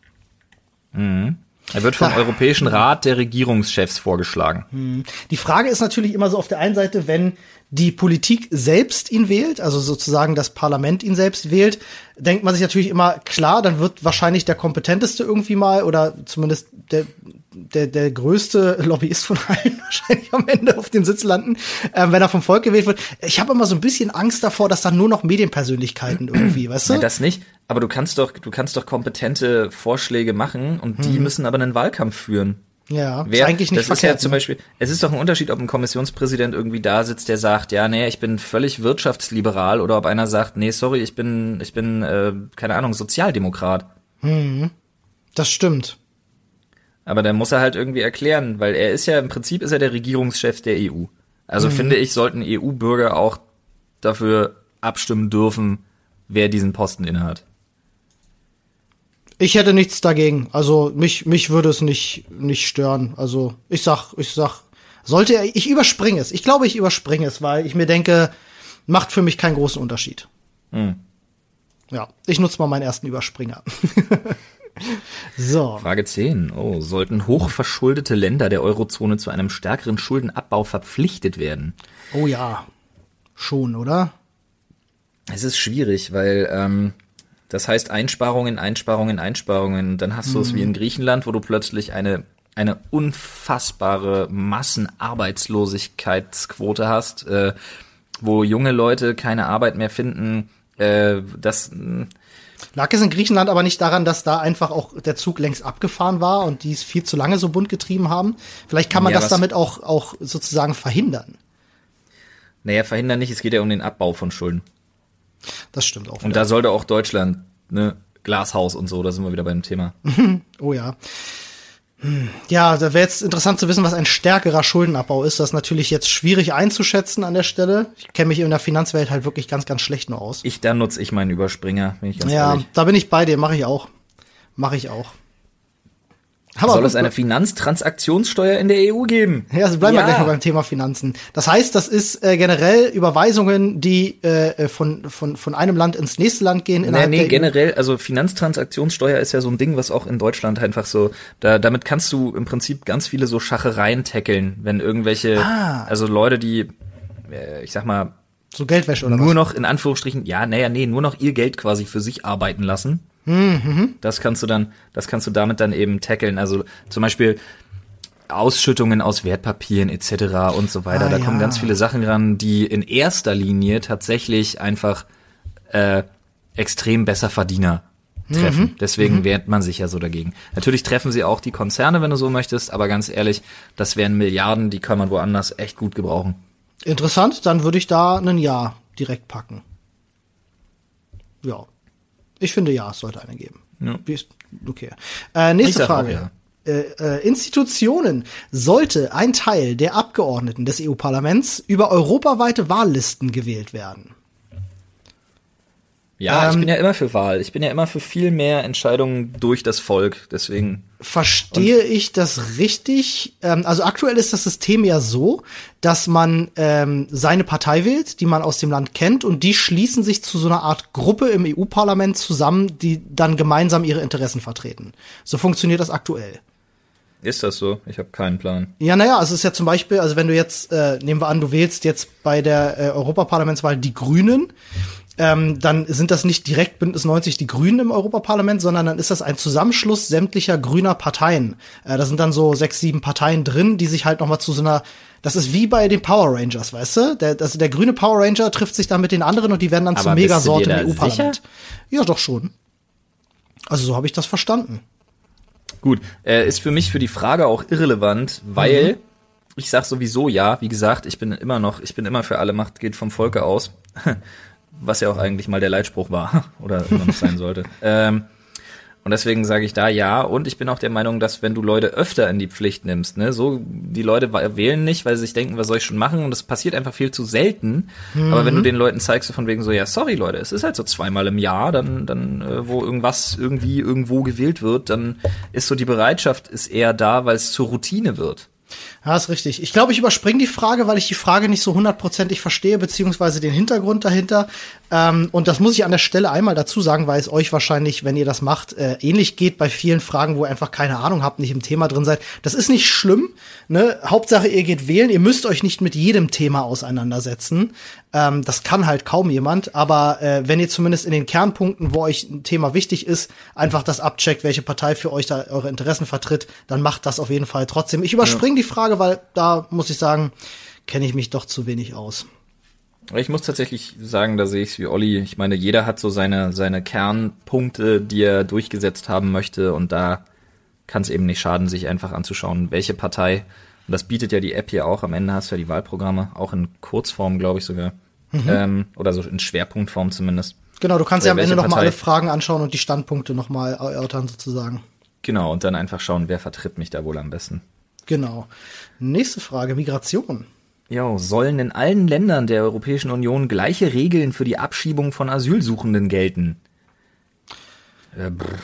Er wird vom Europäischen Rat der Regierungschefs vorgeschlagen. Die Frage ist natürlich immer so auf der einen Seite, wenn die Politik selbst ihn wählt, also sozusagen das Parlament ihn selbst wählt, denkt man sich natürlich immer, klar, dann wird wahrscheinlich der kompetenteste irgendwie mal oder zumindest der, der, der größte Lobbyist von allen wahrscheinlich am Ende auf den Sitz landen, äh, wenn er vom Volk gewählt wird. Ich habe immer so ein bisschen Angst davor, dass dann nur noch Medienpersönlichkeiten irgendwie, weißt du? Nein, das nicht. Aber du kannst doch, du kannst doch kompetente Vorschläge machen und die müssen aber einen Wahlkampf führen. Ja, Wer, ist eigentlich nicht das verkehrt. ist ja zum ne? Beispiel, es ist doch ein Unterschied, ob ein Kommissionspräsident irgendwie da sitzt, der sagt, ja, nee, ich bin völlig wirtschaftsliberal, oder ob einer sagt, nee, sorry, ich bin, ich bin, äh, keine Ahnung, Sozialdemokrat. Das stimmt. Aber dann muss er halt irgendwie erklären, weil er ist ja, im Prinzip ist er der Regierungschef der EU. Also finde ich, sollten EU-Bürger auch dafür abstimmen dürfen, wer diesen Posten innehat. Ich hätte nichts dagegen. Also mich, mich würde es nicht, nicht stören. Also ich sag, ich sag, sollte er, ich überspringe es. Ich glaube, ich überspringe es, weil ich mir denke, macht für mich keinen großen Unterschied. Ja, ich nutze mal meinen ersten Überspringer. so. Frage 10. Oh, sollten hochverschuldete Länder der Eurozone zu einem stärkeren Schuldenabbau verpflichtet werden? Oh ja. Schon, oder? Es ist schwierig, weil ähm, das heißt Einsparungen, Einsparungen, Einsparungen. Dann hast du es wie in Griechenland, wo du plötzlich eine eine unfassbare Massenarbeitslosigkeitsquote hast. Äh, wo junge Leute keine Arbeit mehr finden, äh, das mh, Lag es in Griechenland aber nicht daran, dass da einfach auch der Zug längst abgefahren war und die es viel zu lange so bunt getrieben haben? Vielleicht kann man Ja, das damit auch, auch sozusagen verhindern. naja, verhindern nicht, es geht ja um den Abbau von Schulden. Das stimmt auch. Und da sollte auch Deutschland, ne, Glashaus und so, da sind wir wieder beim Thema. Oh ja. Hm. Ja, da wäre jetzt interessant zu wissen, was ein stärkerer Schuldenabbau ist. Das ist natürlich jetzt schwierig einzuschätzen an der Stelle. Ich kenne mich in der Finanzwelt halt wirklich ganz, ganz schlecht nur aus. Ich, da nutze ich meinen Überspringer, bin ich ganz ja, ehrlich. da bin ich bei dir, mache ich auch. Mache ich auch. Aber Soll es eine Finanztransaktionssteuer in der EU geben? Ja, also bleiben wir Ja. gleich mal beim Thema Finanzen. Das heißt, das ist äh, generell Überweisungen, die äh, von, von, von einem Land ins nächste Land gehen. Nee, nee, EU. generell, also Finanztransaktionssteuer ist ja so ein Ding, was auch in Deutschland einfach so, da, damit kannst du im Prinzip ganz viele so Schachereien tackeln, wenn irgendwelche, Ah. also Leute, die, äh, ich sag mal, So Geldwäsche oder nur was? noch in Anführungsstrichen, ja, naja, nee, nur noch ihr Geld quasi für sich arbeiten lassen. Mhm, Das kannst du dann, das kannst du damit dann eben tackeln. Also zum Beispiel Ausschüttungen aus Wertpapieren etc. und so weiter. Ah, da kommen ja. ganz viele Sachen ran, die in erster Linie tatsächlich einfach äh, extrem besser Verdiener treffen. Mhm. Deswegen wehrt man sich ja so dagegen. Natürlich treffen sie auch die Konzerne, wenn du so möchtest, aber ganz ehrlich, das wären Milliarden, die kann man woanders echt gut gebrauchen. Interessant, dann würde ich da ein Ja direkt packen. Ja. Ich finde ja, es sollte eine geben. Ja. Okay. Äh, nächste Ich auch Frage. ja. Äh, äh, Institutionen. Sollte ein Teil der Abgeordneten des EU-Parlaments über europaweite Wahllisten gewählt werden? Ja, ich Ähm, bin ja immer für Wahl. Ich bin ja immer für viel mehr Entscheidungen durch das Volk. Deswegen. Verstehe ich das richtig? Ähm, also aktuell ist das System ja so, dass man ähm, seine Partei wählt, die man aus dem Land kennt, und die schließen sich zu so einer Art Gruppe im EU-Parlament zusammen, die dann gemeinsam ihre Interessen vertreten. So funktioniert das aktuell. Ist das so? Ich habe keinen Plan. Ja, naja, es ist ja zum Beispiel, also wenn du jetzt, äh, nehmen wir an, du wählst jetzt bei der äh, Europaparlamentswahl die Grünen, ähm, dann sind das nicht direkt Bündnis 90 die Grünen im Europaparlament, sondern dann ist das ein Zusammenschluss sämtlicher grüner Parteien. Äh, da sind dann so sechs, sieben Parteien drin, die sich halt noch mal zu so einer das ist wie bei den Power Rangers, weißt du? Der, das, der grüne Power Ranger trifft sich dann mit den anderen und die werden dann Aber Megasorte dir im EU-Parlament. Ja, doch schon. Also so habe ich das verstanden. Gut, äh, ist für mich für die Frage auch irrelevant, weil ich sag sowieso ja. Wie gesagt, ich bin immer noch, ich bin immer für alle Macht geht vom Volke aus, was ja auch eigentlich mal der Leitspruch war oder immer noch sein sollte. Ähm, und deswegen sage ich da ja. Und ich bin auch der Meinung, dass wenn du Leute öfter in die Pflicht nimmst, ne, so die Leute wählen nicht, weil sie sich denken, was soll ich schon machen? Und das passiert einfach viel zu selten. Aber wenn du den Leuten zeigst, so von wegen so, ja, sorry Leute, es ist halt so zweimal im Jahr, dann, dann, äh, wo irgendwas irgendwie irgendwo gewählt wird, dann ist so die Bereitschaft ist eher da, weil es zur Routine wird. Ja, ist richtig. Ich glaube, ich überspringe die Frage, weil ich die Frage nicht so hundertprozentig verstehe, beziehungsweise den Hintergrund dahinter. Ähm, und das muss ich an der Stelle einmal dazu sagen, weil es euch wahrscheinlich, wenn ihr das macht, äh, ähnlich geht bei vielen Fragen, wo ihr einfach keine Ahnung habt, nicht im Thema drin seid. Das ist nicht schlimm. Ne? Hauptsache, ihr geht wählen. Ihr müsst euch nicht mit jedem Thema auseinandersetzen. Ähm, das kann halt kaum jemand. Aber äh, wenn ihr zumindest in den Kernpunkten, wo euch ein Thema wichtig ist, einfach das abcheckt, welche Partei für euch da eure Interessen vertritt, dann macht das auf jeden Fall trotzdem. Ich überspringe die Frage, weil da muss ich sagen, kenne ich mich doch zu wenig aus. Ich muss tatsächlich sagen, da sehe ich es wie Olli. Ich meine, jeder hat so seine, seine Kernpunkte, die er durchgesetzt haben möchte. Und da kann es eben nicht schaden, sich einfach anzuschauen, welche Partei. Und das bietet ja die App hier auch. Am Ende hast du ja die Wahlprogramme, auch in Kurzform, glaube ich sogar. Ähm, oder so in Schwerpunktform zumindest. Genau, du kannst ja am Ende welche noch mal Partei? alle Fragen anschauen und die Standpunkte noch mal erörtern sozusagen. Genau, und dann einfach schauen, wer vertritt mich da wohl am besten. Genau. Nächste Frage, Migration. Jo, sollen in allen Ländern der Europäischen Union gleiche Regeln für die Abschiebung von Asylsuchenden gelten? Äh, brr.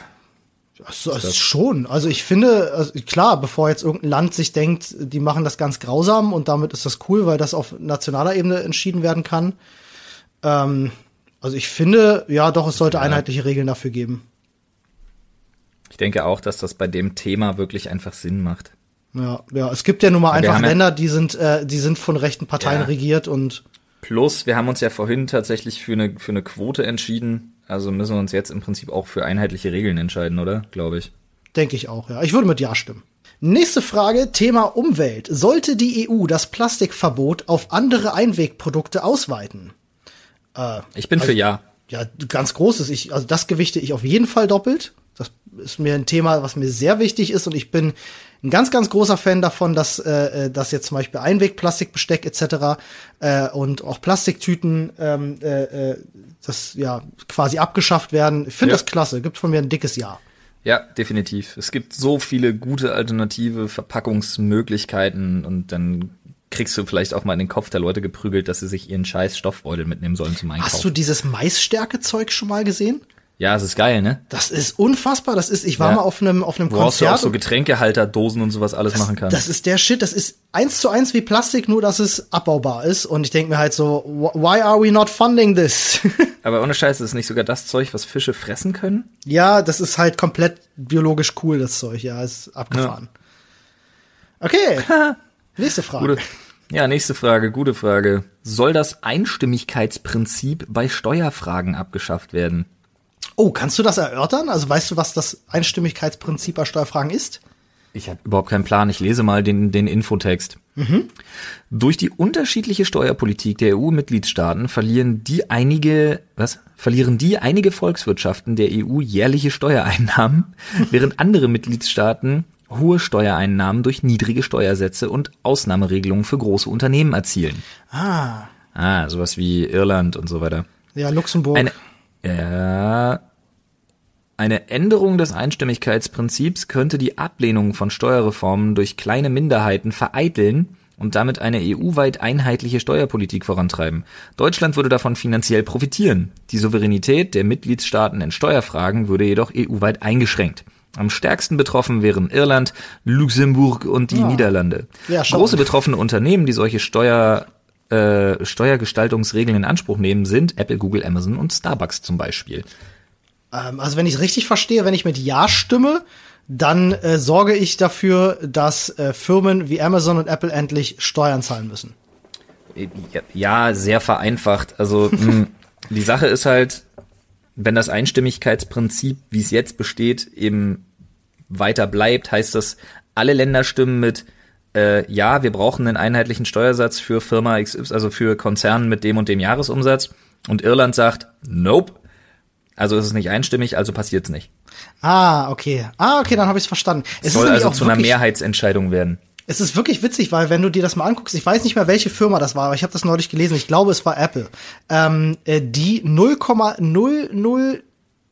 Das, das schon. Also ich finde, also klar, bevor jetzt irgendein Land sich denkt, die machen das ganz grausam und damit ist das cool, weil das auf nationaler Ebene entschieden werden kann. Ähm, also ich finde, ja, doch, es sollte einheitliche Regeln dafür geben. Ich denke auch, dass das bei dem Thema wirklich einfach Sinn macht. Ja, ja, es gibt ja nun mal einfach haben ja- Länder, die sind, äh, die sind von rechten Parteien Ja. regiert und Plus, wir haben uns ja vorhin tatsächlich für eine, für eine Quote entschieden. Also müssen wir uns jetzt im Prinzip auch für einheitliche Regeln entscheiden, oder? Glaube ich. denke ich auch, ja. Ich würde mit Ja stimmen. Nächste Frage, Thema Umwelt. Sollte die EU das Plastikverbot auf andere Einwegprodukte ausweiten? Äh, ich bin also, für ja. Ja, ganz großes. Ich, also das gewichte ich auf jeden Fall doppelt. Das ist mir ein Thema, was mir sehr wichtig ist und ich bin ein ganz, ganz großer Fan davon, dass, äh, äh dass jetzt zum Beispiel Einwegplastikbesteck etc. Äh, und auch Plastiktüten ähm, äh, äh, das ja quasi abgeschafft werden. Ich finde ja. das klasse. Gibt von mir ein dickes Ja. Ja, definitiv. Es gibt so viele gute alternative Verpackungsmöglichkeiten und dann kriegst du vielleicht auch mal in den Kopf der Leute geprügelt, dass sie sich ihren scheiß Stoffbeutel mitnehmen sollen zum Einkaufen. Hast du dieses Maisstärke-Zeug schon mal gesehen? Ja, es ist geil, ne? Das ist unfassbar. Das ist, ich war ja. mal auf einem auf einem Konzert. Woraus du auch so Getränkehalter, Dosen und sowas alles das, machen kannst. Das ist der Shit. Das ist eins zu eins wie Plastik, nur dass es abbaubar ist. Und ich denke mir halt so, why are we not funding this? Aber ohne Scheiß, ist es nicht sogar das Zeug, was Fische fressen können? Ja, das ist halt komplett biologisch cool, das Zeug. Ja, ist abgefahren. Ja. Okay. Nächste Frage. Gute, ja, nächste Frage, gute Frage. Soll das Einstimmigkeitsprinzip bei Steuerfragen abgeschafft werden? Oh, kannst du das erörtern? Also weißt du, was das Einstimmigkeitsprinzip bei Steuerfragen ist? Ich habe überhaupt keinen Plan. Ich lese mal den, den Infotext. Mhm. Durch die unterschiedliche Steuerpolitik der EU-Mitgliedstaaten verlieren die einige, was? Verlieren die einige Volkswirtschaften der EU jährliche Steuereinnahmen, während andere Mitgliedstaaten hohe Steuereinnahmen durch niedrige Steuersätze und Ausnahmeregelungen für große Unternehmen erzielen. Ah. Ah, sowas wie Irland und so weiter. Ja, Luxemburg. Eine, ja, eine Änderung des Einstimmigkeitsprinzips könnte die Ablehnung von Steuerreformen durch kleine Minderheiten vereiteln und damit eine EU-weit einheitliche Steuerpolitik vorantreiben. Deutschland würde davon finanziell profitieren. Die Souveränität der Mitgliedstaaten in Steuerfragen würde jedoch EU-weit eingeschränkt. Am stärksten betroffen wären Irland, Luxemburg und die ja. Niederlande. Ja, Große betroffene Unternehmen, die solche Steuer äh, Steuergestaltungsregeln in Anspruch nehmen, sind Apple, Google, Amazon und Starbucks zum Beispiel. Ähm, also wenn ich es richtig verstehe, wenn ich mit Ja stimme, dann äh, sorge ich dafür, dass äh, Firmen wie Amazon und Apple endlich Steuern zahlen müssen. Ja, sehr vereinfacht. Also mh, hm, die Sache ist halt, wenn das Einstimmigkeitsprinzip, wie es jetzt besteht, eben weiter bleibt, heißt das, alle Länder stimmen mit, äh, ja, wir brauchen einen einheitlichen Steuersatz für Firma XY, also für Konzernen mit dem und dem Jahresumsatz. Und Irland sagt, nope. Also ist es nicht einstimmig, also passiert's nicht. Ah, okay. Ah, okay, dann habe ich es verstanden. Es soll also zu einer Mehrheitsentscheidung werden. Es ist wirklich witzig, weil wenn du dir das mal anguckst, ich weiß nicht mehr, welche Firma das war, aber ich habe das neulich gelesen, ich glaube, es war Apple, ähm, äh, die 0,00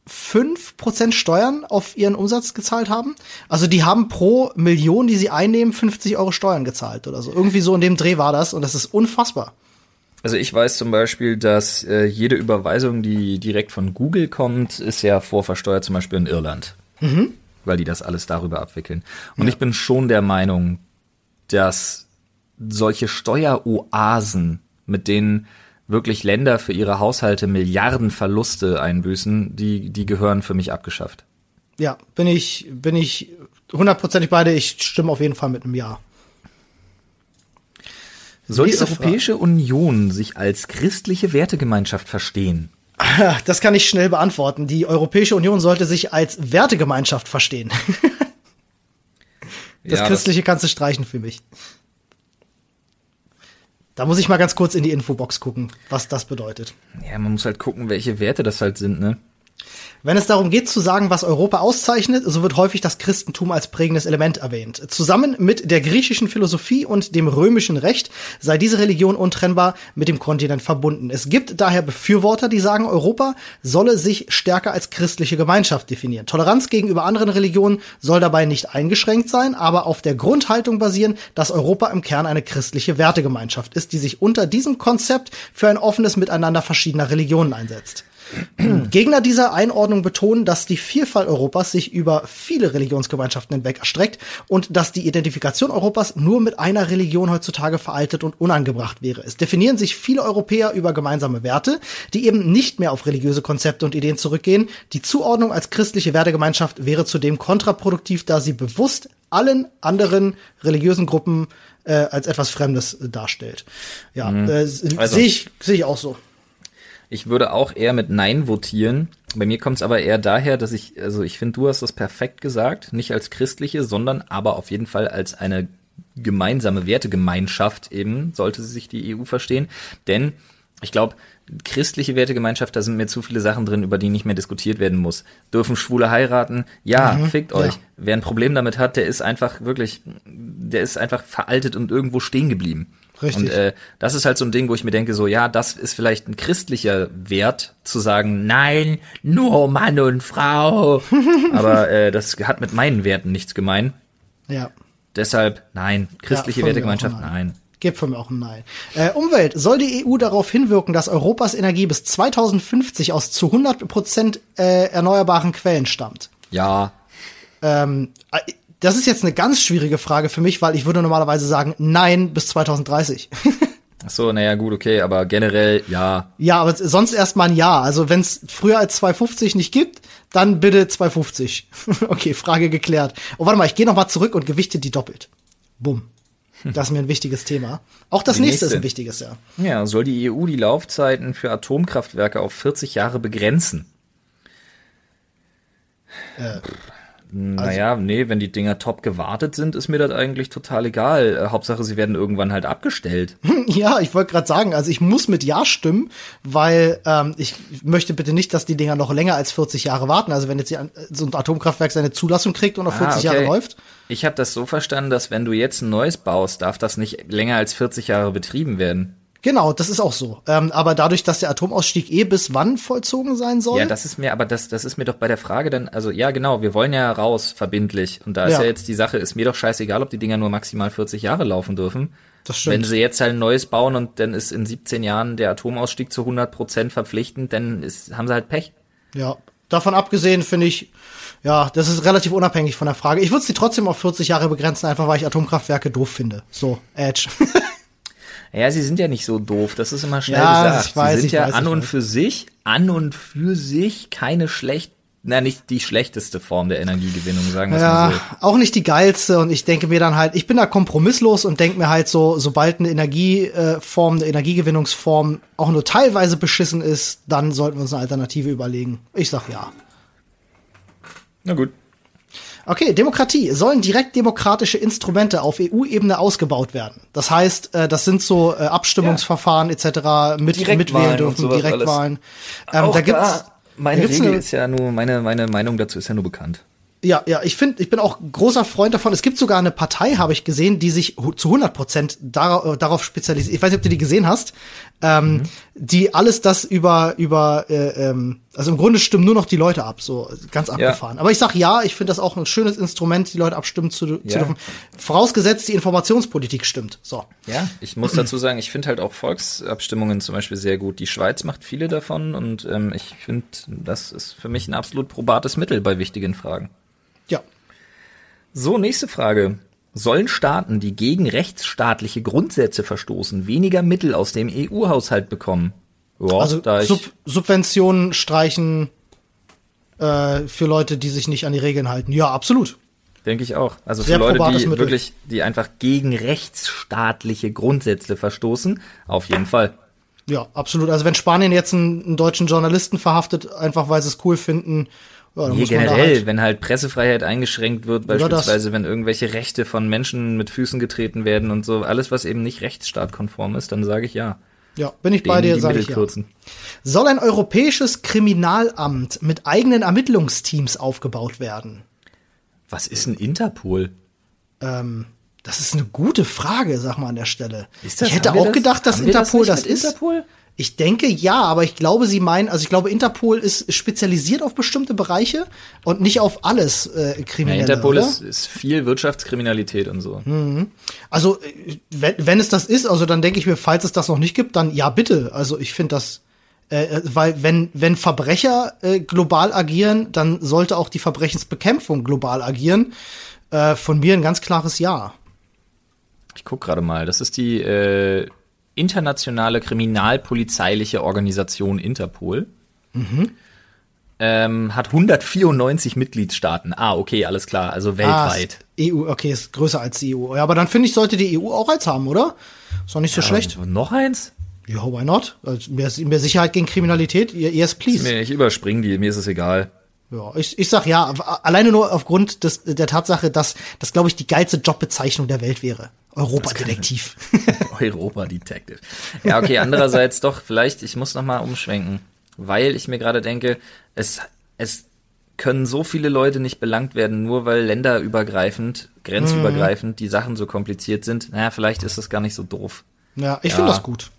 5% Steuern auf ihren Umsatz gezahlt haben. Also die haben pro Million, die sie einnehmen, 50 Euro Steuern gezahlt oder so. Irgendwie so in dem Dreh war das und das ist unfassbar. Also ich weiß zum Beispiel, dass äh, jede Überweisung, die direkt von Google kommt, ist ja vorversteuert zum Beispiel in Irland. Mhm. Weil die das alles darüber abwickeln. Und ja. ich bin schon der Meinung, dass solche Steueroasen, mit denen wirklich Länder für ihre Haushalte Milliarden Verluste einbüßen, die, die gehören für mich abgeschafft. Ja, bin ich, bin ich hundertprozentig beide. Ich stimme auf jeden Fall mit einem Ja. Soll die Europäische Frage. Union sich als christliche Wertegemeinschaft verstehen? Das kann ich schnell beantworten. Die Europäische Union sollte sich als Wertegemeinschaft verstehen. das ja, Christliche das kannst du streichen für mich. Da muss ich mal ganz kurz in die Infobox gucken, was das bedeutet. Ja, man muss halt gucken, welche Werte das halt sind, ne? Wenn es darum geht zu sagen, was Europa auszeichnet, so wird häufig das Christentum als prägendes Element erwähnt. Zusammen mit der griechischen Philosophie und dem römischen Recht sei diese Religion untrennbar mit dem Kontinent verbunden. Es gibt daher Befürworter, die sagen, Europa solle sich stärker als christliche Gemeinschaft definieren. Toleranz gegenüber anderen Religionen soll dabei nicht eingeschränkt sein, aber auf der Grundhaltung basieren, dass Europa im Kern eine christliche Wertegemeinschaft ist, die sich unter diesem Konzept für ein offenes Miteinander verschiedener Religionen einsetzt. Gegner dieser Einordnung betonen, dass die Vielfalt Europas sich über viele Religionsgemeinschaften hinweg erstreckt und dass die Identifikation Europas nur mit einer Religion heutzutage veraltet und unangebracht wäre. Es definieren sich viele Europäer über gemeinsame Werte, die eben nicht mehr auf religiöse Konzepte und Ideen zurückgehen. Die Zuordnung als christliche Wertegemeinschaft wäre zudem kontraproduktiv, da sie bewusst allen anderen religiösen Gruppen äh, als etwas Fremdes darstellt. Ja, mhm. äh, also. sehe ich, sehe ich auch so. Ich würde auch eher mit Nein votieren. Bei mir kommt es aber eher daher, dass ich, also ich finde, du hast das perfekt gesagt, nicht als christliche, sondern aber auf jeden Fall als eine gemeinsame Wertegemeinschaft eben, sollte sich die EU verstehen. Denn ich glaube, christliche Wertegemeinschaft, da sind mir zu viele Sachen drin, über die nicht mehr diskutiert werden muss. Dürfen Schwule heiraten? Ja, mhm, fickt euch. Ja. Wer ein Problem damit hat, der ist einfach wirklich, der ist einfach veraltet und irgendwo stehen geblieben. Richtig. Und äh, das ist halt so ein Ding, wo ich mir denke, so ja, das ist vielleicht ein christlicher Wert, zu sagen, nein, nur Mann und Frau. Aber äh, das hat mit meinen Werten nichts gemein. Ja. Deshalb, nein, christliche ja, Wertegemeinschaft, nein. Gibt von mir auch ein Nein. Äh, Umwelt. Soll die EU darauf hinwirken, dass Europas Energie bis 2050 aus zu 100 Prozent äh, erneuerbaren Quellen stammt? Ja. Ähm, äh, das ist jetzt eine ganz schwierige Frage für mich, weil ich würde normalerweise sagen Nein bis 2030. Ach so, naja, gut, okay, aber generell ja. Ja, aber sonst erstmal ein Ja. Also wenn es früher als 250 nicht gibt, dann bitte 250. okay, Frage geklärt. Oh, warte mal, ich gehe noch mal zurück und gewichte die doppelt. Bumm. Das ist mir ein wichtiges Thema. Auch das nächste, nächste ist ein wichtiges, ja. Ja, soll die EU die Laufzeiten für Atomkraftwerke auf 40 Jahre begrenzen? Äh, naja, also, nee, wenn die Dinger top gewartet sind, ist mir das eigentlich total egal. Äh, Hauptsache, sie werden irgendwann halt abgestellt. Ja, ich wollte gerade sagen, also ich muss mit Ja stimmen, weil ähm, ich möchte bitte nicht, dass die Dinger noch länger als 40 Jahre warten. Also wenn jetzt die, so ein Atomkraftwerk seine Zulassung kriegt und noch 40 ah, okay. Jahre läuft. Ich habe das so verstanden, dass wenn du jetzt ein neues baust, darf das nicht länger als 40 Jahre betrieben werden. Genau, das ist auch so. Ähm, aber dadurch, dass der Atomausstieg eh bis wann vollzogen sein soll? Ja, das ist mir, aber das, das ist mir doch bei der Frage dann, also ja, genau, wir wollen ja raus, verbindlich. Und da ist ja, ja jetzt die Sache, ist mir doch scheißegal, ob die Dinger nur maximal 40 Jahre laufen dürfen. Das stimmt. Wenn sie jetzt halt ein neues bauen und dann ist in 17 Jahren der Atomausstieg zu 100 Prozent verpflichtend, dann ist, haben sie halt Pech. Ja, davon abgesehen finde ich, ja, das ist relativ unabhängig von der Frage. Ich würde sie trotzdem auf 40 Jahre begrenzen, einfach weil ich Atomkraftwerke doof finde. So, Edge. Ja, sie sind ja nicht so doof, das ist immer schnell ja, gesagt. Ich weiß, sie sind ja weiß, an und für sich, an und für sich keine schlecht, na nicht die schlechteste Form der Energiegewinnung, sagen wir ja, mal so. auch nicht die geilste und ich denke mir dann halt, ich bin da kompromisslos und denke mir halt so, sobald eine Energieform, eine Energiegewinnungsform auch nur teilweise beschissen ist, dann sollten wir uns eine Alternative überlegen. Ich sag ja. Na gut. Okay, Demokratie. Sollen direkt demokratische Instrumente auf EU-Ebene ausgebaut werden? Das heißt, äh, das sind so äh, Abstimmungsverfahren ja. etc. mit mitwählen dürfen, Direktwahlen. Ähm, da gibt's, da, meine da gibt's Regel ist ja nur, meine, meine Meinung dazu ist ja nur bekannt. Ja, ja, ich finde, ich bin auch großer Freund davon. Es gibt sogar eine Partei, habe ich gesehen, die sich zu 100 Prozent dar darauf spezialisiert. Ich weiß nicht, ob du die gesehen hast, ähm, mhm. Die alles das über über, äh, ähm, also im Grunde stimmen nur noch die Leute ab, so ganz abgefahren. Ja. Aber ich sag ja, ich finde das auch ein schönes Instrument, die Leute abstimmen zu, zu ja. dürfen. Vorausgesetzt, die Informationspolitik stimmt. So. Ja, ich muss dazu sagen, ich finde halt auch Volksabstimmungen zum Beispiel sehr gut. Die Schweiz macht viele davon und ähm, ich finde, das ist für mich ein absolut probates Mittel bei wichtigen Fragen. Ja. So, nächste Frage. Sollen Staaten, die gegen rechtsstaatliche Grundsätze verstoßen, weniger Mittel aus dem EU-Haushalt bekommen? Ja, also Sub Subventionen streichen äh, für Leute, die sich nicht an die Regeln halten. Ja, absolut. Denke ich auch. Also Sehr für Leute, die Mittel. wirklich, die einfach gegen rechtsstaatliche Grundsätze verstoßen, auf jeden Fall. Ja, absolut. Also wenn Spanien jetzt einen, einen deutschen Journalisten verhaftet, einfach weil sie es cool finden, ja, nee, generell, halt wenn halt Pressefreiheit eingeschränkt wird, beispielsweise wenn irgendwelche Rechte von Menschen mit Füßen getreten werden und so, alles, was eben nicht rechtsstaatkonform ist, dann sage ich ja. Ja, bin ich bei dir, sage ich ja. Soll ein europäisches Kriminalamt mit eigenen Ermittlungsteams aufgebaut werden? Was ist ein Interpol? Ähm, das ist eine gute Frage, sag mal an der Stelle. Das, ich hätte auch das, gedacht, dass Interpol das, das ist. Interpol? Ich denke ja, aber ich glaube, sie meinen, also ich glaube, Interpol ist spezialisiert auf bestimmte Bereiche und nicht auf alles äh, Kriminelle. Ja, Interpol ist, ist, viel Wirtschaftskriminalität und so. Mhm. Also wenn, wenn es das ist, also dann denke ich mir, falls es das noch nicht gibt, dann ja bitte. Also ich finde das, äh, äh, weil wenn wenn Verbrecher äh, global agieren, dann sollte auch die Verbrechensbekämpfung global agieren. Äh, von mir ein ganz klares Ja. Ich guck gerade mal, das ist die äh, internationale kriminalpolizeiliche Organisation Interpol. Mhm. Ähm, hat 194 Mitgliedstaaten. Ah, okay, alles klar, also weltweit. Ah, EU, okay, ist größer als die EU. Ja, aber dann finde ich, sollte die EU auch eins haben, oder? Ist doch nicht so ja, schlecht. Noch eins? Ja, why not? Also mehr, mehr Sicherheit gegen Kriminalität, yes, please. Nee, ich überspringe die, mir ist es egal. Ja, ich, ich sag ja, alleine nur aufgrund des, der Tatsache, dass das, glaube ich, die geilste Jobbezeichnung der Welt wäre. Europa-Detektiv. Europa-Detective. Ja, okay, andererseits doch, vielleicht, ich muss noch mal umschwenken, weil ich mir gerade denke, es, es können so viele Leute nicht belangt werden, nur weil länderübergreifend, grenzübergreifend mhm. die Sachen so kompliziert sind. Naja, vielleicht ist das gar nicht so doof. Ja, ich ja. finde das gut.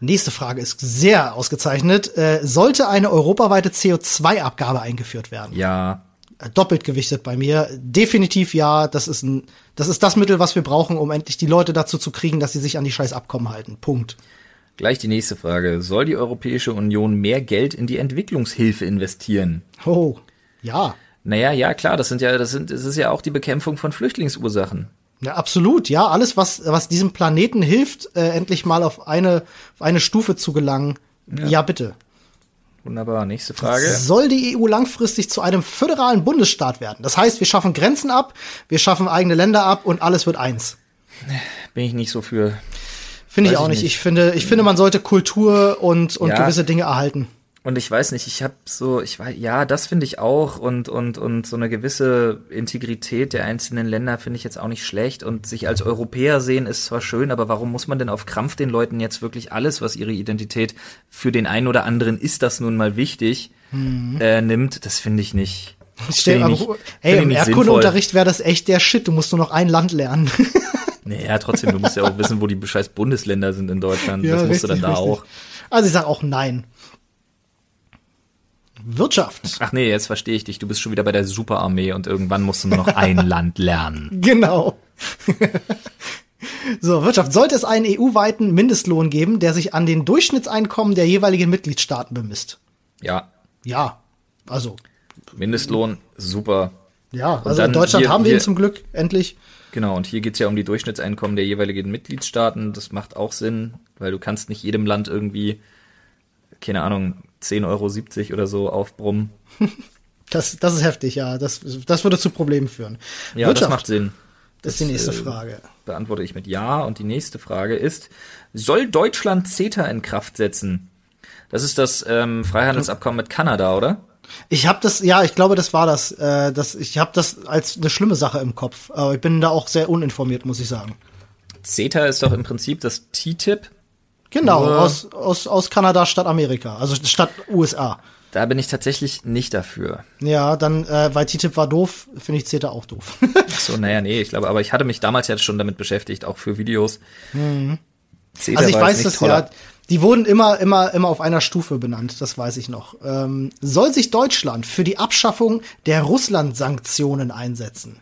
Nächste Frage ist sehr ausgezeichnet. Äh, sollte eine europaweite CO2-Abgabe eingeführt werden? Ja. Doppelt gewichtet bei mir. Definitiv ja. Das ist ein, das ist das Mittel, was wir brauchen, um endlich die Leute dazu zu kriegen, dass sie sich an die scheiß Abkommen halten. Punkt. Gleich die nächste Frage. Soll die Europäische Union mehr Geld in die Entwicklungshilfe investieren? Oh, ja. Naja, ja, klar, das sind ja, das sind, das ist ja auch die Bekämpfung von Flüchtlingsursachen. Ja, absolut. Ja, alles, was, was diesem Planeten hilft, äh, endlich mal auf eine, auf eine Stufe zu gelangen. Ja. ja, bitte. Wunderbar. Nächste Frage. Soll die EU langfristig zu einem föderalen Bundesstaat werden? Das heißt, wir schaffen Grenzen ab, wir schaffen eigene Länder ab und alles wird eins. Bin ich nicht so für. Finde ich auch nicht. nicht. Ich finde, ich finde, man sollte Kultur und, und ja. gewisse Dinge erhalten. Und ich weiß nicht, ich habe so, ich weiß, ja, das finde ich auch und und und so eine gewisse Integrität der einzelnen Länder finde ich jetzt auch nicht schlecht und sich als Europäer sehen ist zwar schön, aber warum muss man denn auf Krampf den Leuten jetzt wirklich alles, was ihre Identität für den einen oder anderen ist das nun mal wichtig, mhm. äh, nimmt? Das finde ich nicht. Stell, aber, nicht, ey, im Erdkundeunterricht wäre das echt der Shit. Du musst nur noch ein Land lernen. naja, trotzdem, du musst ja auch wissen, wo die scheiß Bundesländer sind in Deutschland. Ja, das musst richtig, du dann da richtig. auch. Also ich sage auch nein. Wirtschaft. Ach nee, jetzt verstehe ich dich. Du bist schon wieder bei der Superarmee und irgendwann musst du nur noch ein Land lernen. Genau. so, Wirtschaft. Sollte es einen EU-weiten Mindestlohn geben, der sich an den Durchschnittseinkommen der jeweiligen Mitgliedstaaten bemisst? Ja. Ja. Also. Mindestlohn, super. Ja, also in Deutschland hier, haben wir ihn zum Glück, endlich. Genau, und hier geht's ja um die Durchschnittseinkommen der jeweiligen Mitgliedstaaten. Das macht auch Sinn, weil du kannst nicht jedem Land irgendwie, keine Ahnung, 10,70 Euro oder so aufbrummen. Das, das ist heftig, ja. Das, das würde zu Problemen führen. Ja, Wirtschaft. das macht Sinn. Das, ist die nächste äh, Frage. Beantworte ich mit Ja. Und die nächste Frage ist, soll Deutschland CETA in Kraft setzen? Das ist das ähm, Freihandelsabkommen mit Kanada, oder? Ich habe das, ja, ich glaube, das war das. Äh, das ich habe das als eine schlimme Sache im Kopf. Aber ich bin da auch sehr uninformiert, muss ich sagen. CETA ist doch im Prinzip das TTIP Genau, Nur, aus, aus, aus Kanada statt Amerika, also statt USA. Da bin ich tatsächlich nicht dafür. Ja, dann, äh, weil TTIP war doof, finde ich CETA auch doof. Ach so, naja, nee, ich glaube, aber ich hatte mich damals ja schon damit beschäftigt, auch für Videos. Mhm. CETA also ich weiß das ja, die wurden immer, immer, immer auf einer Stufe benannt, das weiß ich noch. Ähm, soll sich Deutschland für die Abschaffung der Russland-Sanktionen einsetzen?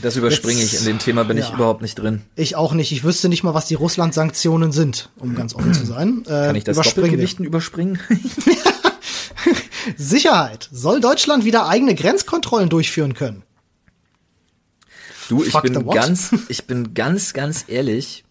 Das überspringe Jetzt, ich. In dem Thema bin ja, ich überhaupt nicht drin. Ich auch nicht. Ich wüsste nicht mal, was die Russland-Sanktionen sind, um ganz offen zu sein. Äh, Kann ich das Doppelgewichten überspringen? Sicherheit. Soll Deutschland wieder eigene Grenzkontrollen durchführen können? Du, ich Fuck bin ganz, ich bin ganz, ganz ehrlich.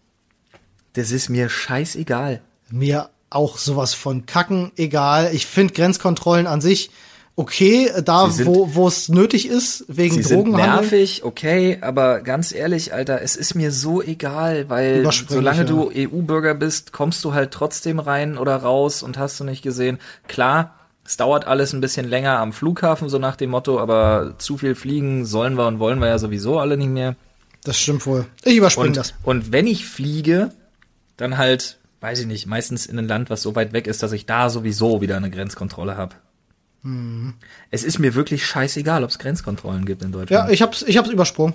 Das ist mir scheißegal. Mir auch sowas von Kacken egal. Ich finde Grenzkontrollen an sich okay, da sind, wo wo es nötig ist wegen sie Drogenhandel. Sind nervig, okay, aber ganz ehrlich, Alter, es ist mir so egal, weil solange du EU-Bürger bist, kommst du halt trotzdem rein oder raus und hast du nicht gesehen. Klar, es dauert alles ein bisschen länger am Flughafen, so nach dem Motto, aber zu viel fliegen sollen wir und wollen wir ja sowieso alle nicht mehr. Das stimmt wohl. Ich überspringe das. Und wenn ich fliege, dann halt, weiß ich nicht, meistens in ein Land, was so weit weg ist, dass ich da sowieso wieder eine Grenzkontrolle habe. Es ist mir wirklich scheißegal, ob es Grenzkontrollen gibt in Deutschland. Ja, ich hab's, ich hab's übersprungen.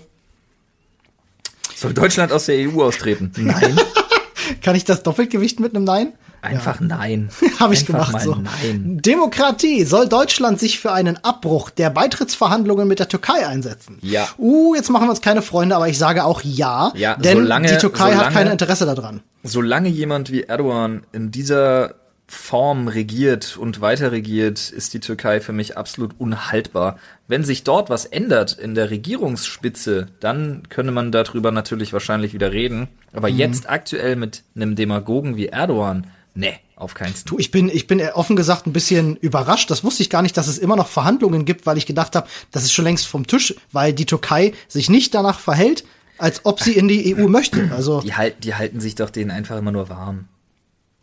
Soll Deutschland aus der EU austreten? Nein. Kann ich das Doppelgewicht mit einem Nein? Einfach ja. nein. Habe ich Einfach gemacht. so. Nein. Demokratie. Soll Deutschland sich für einen Abbruch der Beitrittsverhandlungen mit der Türkei einsetzen? Ja. Uh, jetzt machen wir uns keine Freunde, aber ich sage auch ja. Ja, denn solange, die Türkei solange, hat kein Interesse daran. Solange jemand wie Erdogan in dieser Form regiert und weiter regiert, ist die Türkei für mich absolut unhaltbar. Wenn sich dort was ändert in der Regierungsspitze, dann könne man darüber natürlich wahrscheinlich wieder reden. Aber mhm. jetzt aktuell mit einem Demagogen wie Erdogan, ne, auf keinen Fall. Du, ich bin, ich bin offen gesagt ein bisschen überrascht. Das wusste ich gar nicht, dass es immer noch Verhandlungen gibt, weil ich gedacht habe, das ist schon längst vom Tisch, weil die Türkei sich nicht danach verhält, als ob sie in die EU möchte. Also die, halt, die halten sich doch denen einfach immer nur warm.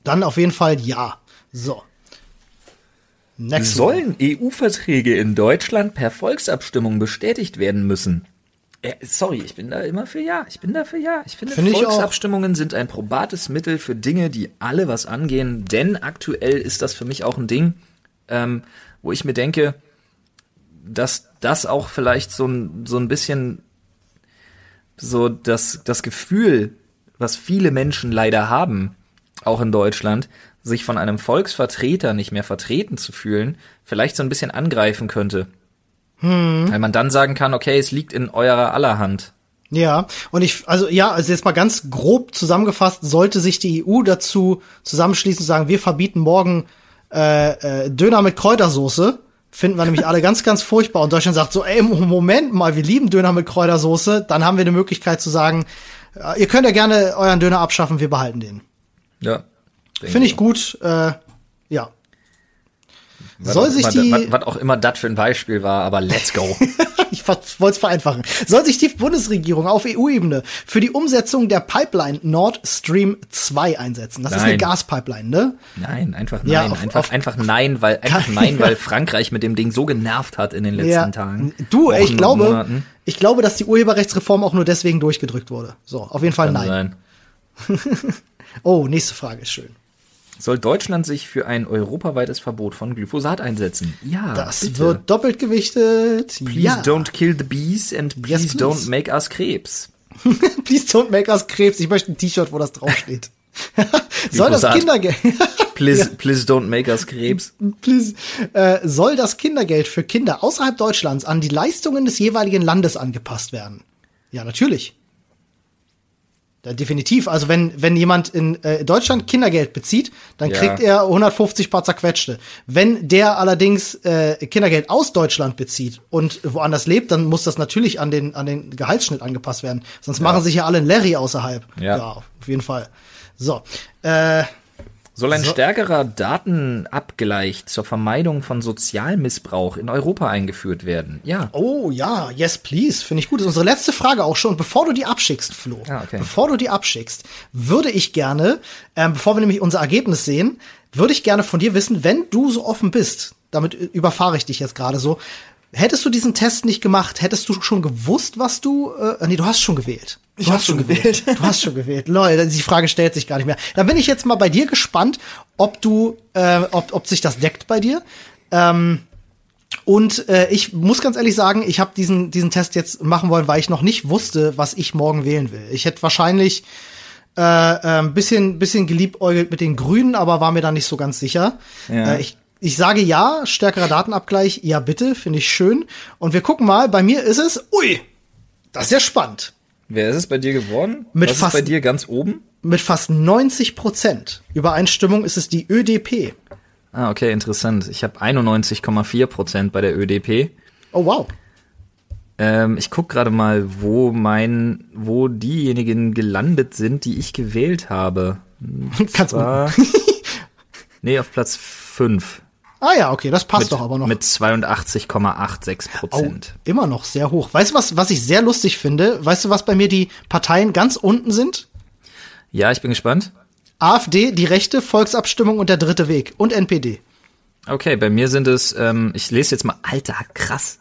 Dann auf jeden Fall ja. So. Next Sollen EU-Verträge in Deutschland per Volksabstimmung bestätigt werden müssen? Äh, sorry, ich bin da immer für ja. Ich bin da für ja. Ich finde, Find Volksabstimmungen ich sind ein probates Mittel für Dinge, die alle was angehen. Denn aktuell ist das für mich auch ein Ding, ähm, wo ich mir denke, dass das auch vielleicht so ein, so ein bisschen so das, das Gefühl, was viele Menschen leider haben, auch in Deutschland, sich von einem Volksvertreter nicht mehr vertreten zu fühlen, vielleicht so ein bisschen angreifen könnte. Hm. Weil man dann sagen kann, okay, es liegt in eurer aller Hand. Ja, und ich, also ja, also jetzt mal ganz grob zusammengefasst, sollte sich die EU dazu zusammenschließen und sagen, wir verbieten morgen äh, äh, Döner mit Kräutersoße, finden wir nämlich alle ganz, ganz furchtbar. Und Deutschland sagt so, ey, Moment mal, wir lieben Döner mit Kräutersoße, dann haben wir eine Möglichkeit zu sagen, äh, ihr könnt ja gerne euren Döner abschaffen, wir behalten den. Ja. Finde ich gut, äh, ja. Was Soll sich die. Was, was auch immer das für ein Beispiel war, aber let's go. ich wollte es vereinfachen. Soll sich die Bundesregierung auf EU-Ebene für die Umsetzung der Pipeline Nord Stream 2 einsetzen? Das nein. ist eine Gaspipeline, ne? Nein, einfach nein. Ja, auf, einfach, auf, einfach nein, weil, einfach nein, weil Frankreich mit dem Ding so genervt hat in den letzten ja. Tagen. Du, Wochen ich glaube, ich glaube, dass die Urheberrechtsreform auch nur deswegen durchgedrückt wurde. So, auf jeden Fall Kann nein. oh, nächste Frage ist schön. Soll Deutschland sich für ein europaweites Verbot von Glyphosat einsetzen? Ja. Das bitte. wird doppelt gewichtet. Please ja. don't kill the bees and please, yes, please. don't make us Krebs. please don't make us Krebs. Ich möchte ein T-Shirt, wo das draufsteht. soll das Kindergeld please, please don't make us Krebs. Please, äh, soll das Kindergeld für Kinder außerhalb Deutschlands an die Leistungen des jeweiligen Landes angepasst werden? Ja, natürlich. Definitiv. Also wenn, wenn jemand in äh, Deutschland Kindergeld bezieht, dann ja. kriegt er 150 paar zerquetschte. Wenn der allerdings äh, Kindergeld aus Deutschland bezieht und woanders lebt, dann muss das natürlich an den, an den Gehaltsschnitt angepasst werden. Sonst ja. machen sich ja alle ein Larry außerhalb. Ja. ja, auf jeden Fall. So. Äh, soll ein so. stärkerer Datenabgleich zur Vermeidung von Sozialmissbrauch in Europa eingeführt werden? Ja. Oh ja, yes please, finde ich gut. Das ist unsere letzte Frage auch schon. bevor du die abschickst, Flo, ah, okay. bevor du die abschickst, würde ich gerne, ähm, bevor wir nämlich unser Ergebnis sehen, würde ich gerne von dir wissen, wenn du so offen bist, damit überfahre ich dich jetzt gerade so, hättest du diesen Test nicht gemacht, hättest du schon gewusst, was du, äh, nee, du hast schon gewählt. Ich du hast schon gewählt. gewählt. Du hast schon gewählt. Leute, die Frage stellt sich gar nicht mehr. Da bin ich jetzt mal bei dir gespannt, ob du, äh, ob, ob sich das deckt bei dir. Ähm, und äh, ich muss ganz ehrlich sagen, ich habe diesen, diesen Test jetzt machen wollen, weil ich noch nicht wusste, was ich morgen wählen will. Ich hätte wahrscheinlich äh, äh, ein bisschen, bisschen geliebäugelt mit den Grünen, aber war mir da nicht so ganz sicher. Ja. Äh, ich, ich sage ja, stärkerer Datenabgleich, ja bitte, finde ich schön. Und wir gucken mal, bei mir ist es, ui, das ist ja spannend. Wer ist es bei dir geworden? Mit Was fast, ist bei dir ganz oben? Mit fast 90 Prozent Übereinstimmung ist es die ÖDP. Ah, okay, interessant. Ich habe 91,4 Prozent bei der ÖDP. Oh, wow. Ähm, ich guck gerade mal, wo mein, wo diejenigen gelandet sind, die ich gewählt habe. Ganz nee, auf Platz 5. Ah ja, okay, das passt mit, doch aber noch. Mit 82,86 Prozent. Oh, immer noch sehr hoch. Weißt du, was, was ich sehr lustig finde? Weißt du, was bei mir die Parteien ganz unten sind? Ja, ich bin gespannt. AfD, die rechte Volksabstimmung und der dritte Weg und NPD. Okay, bei mir sind es, ähm, ich lese jetzt mal, alter, krass.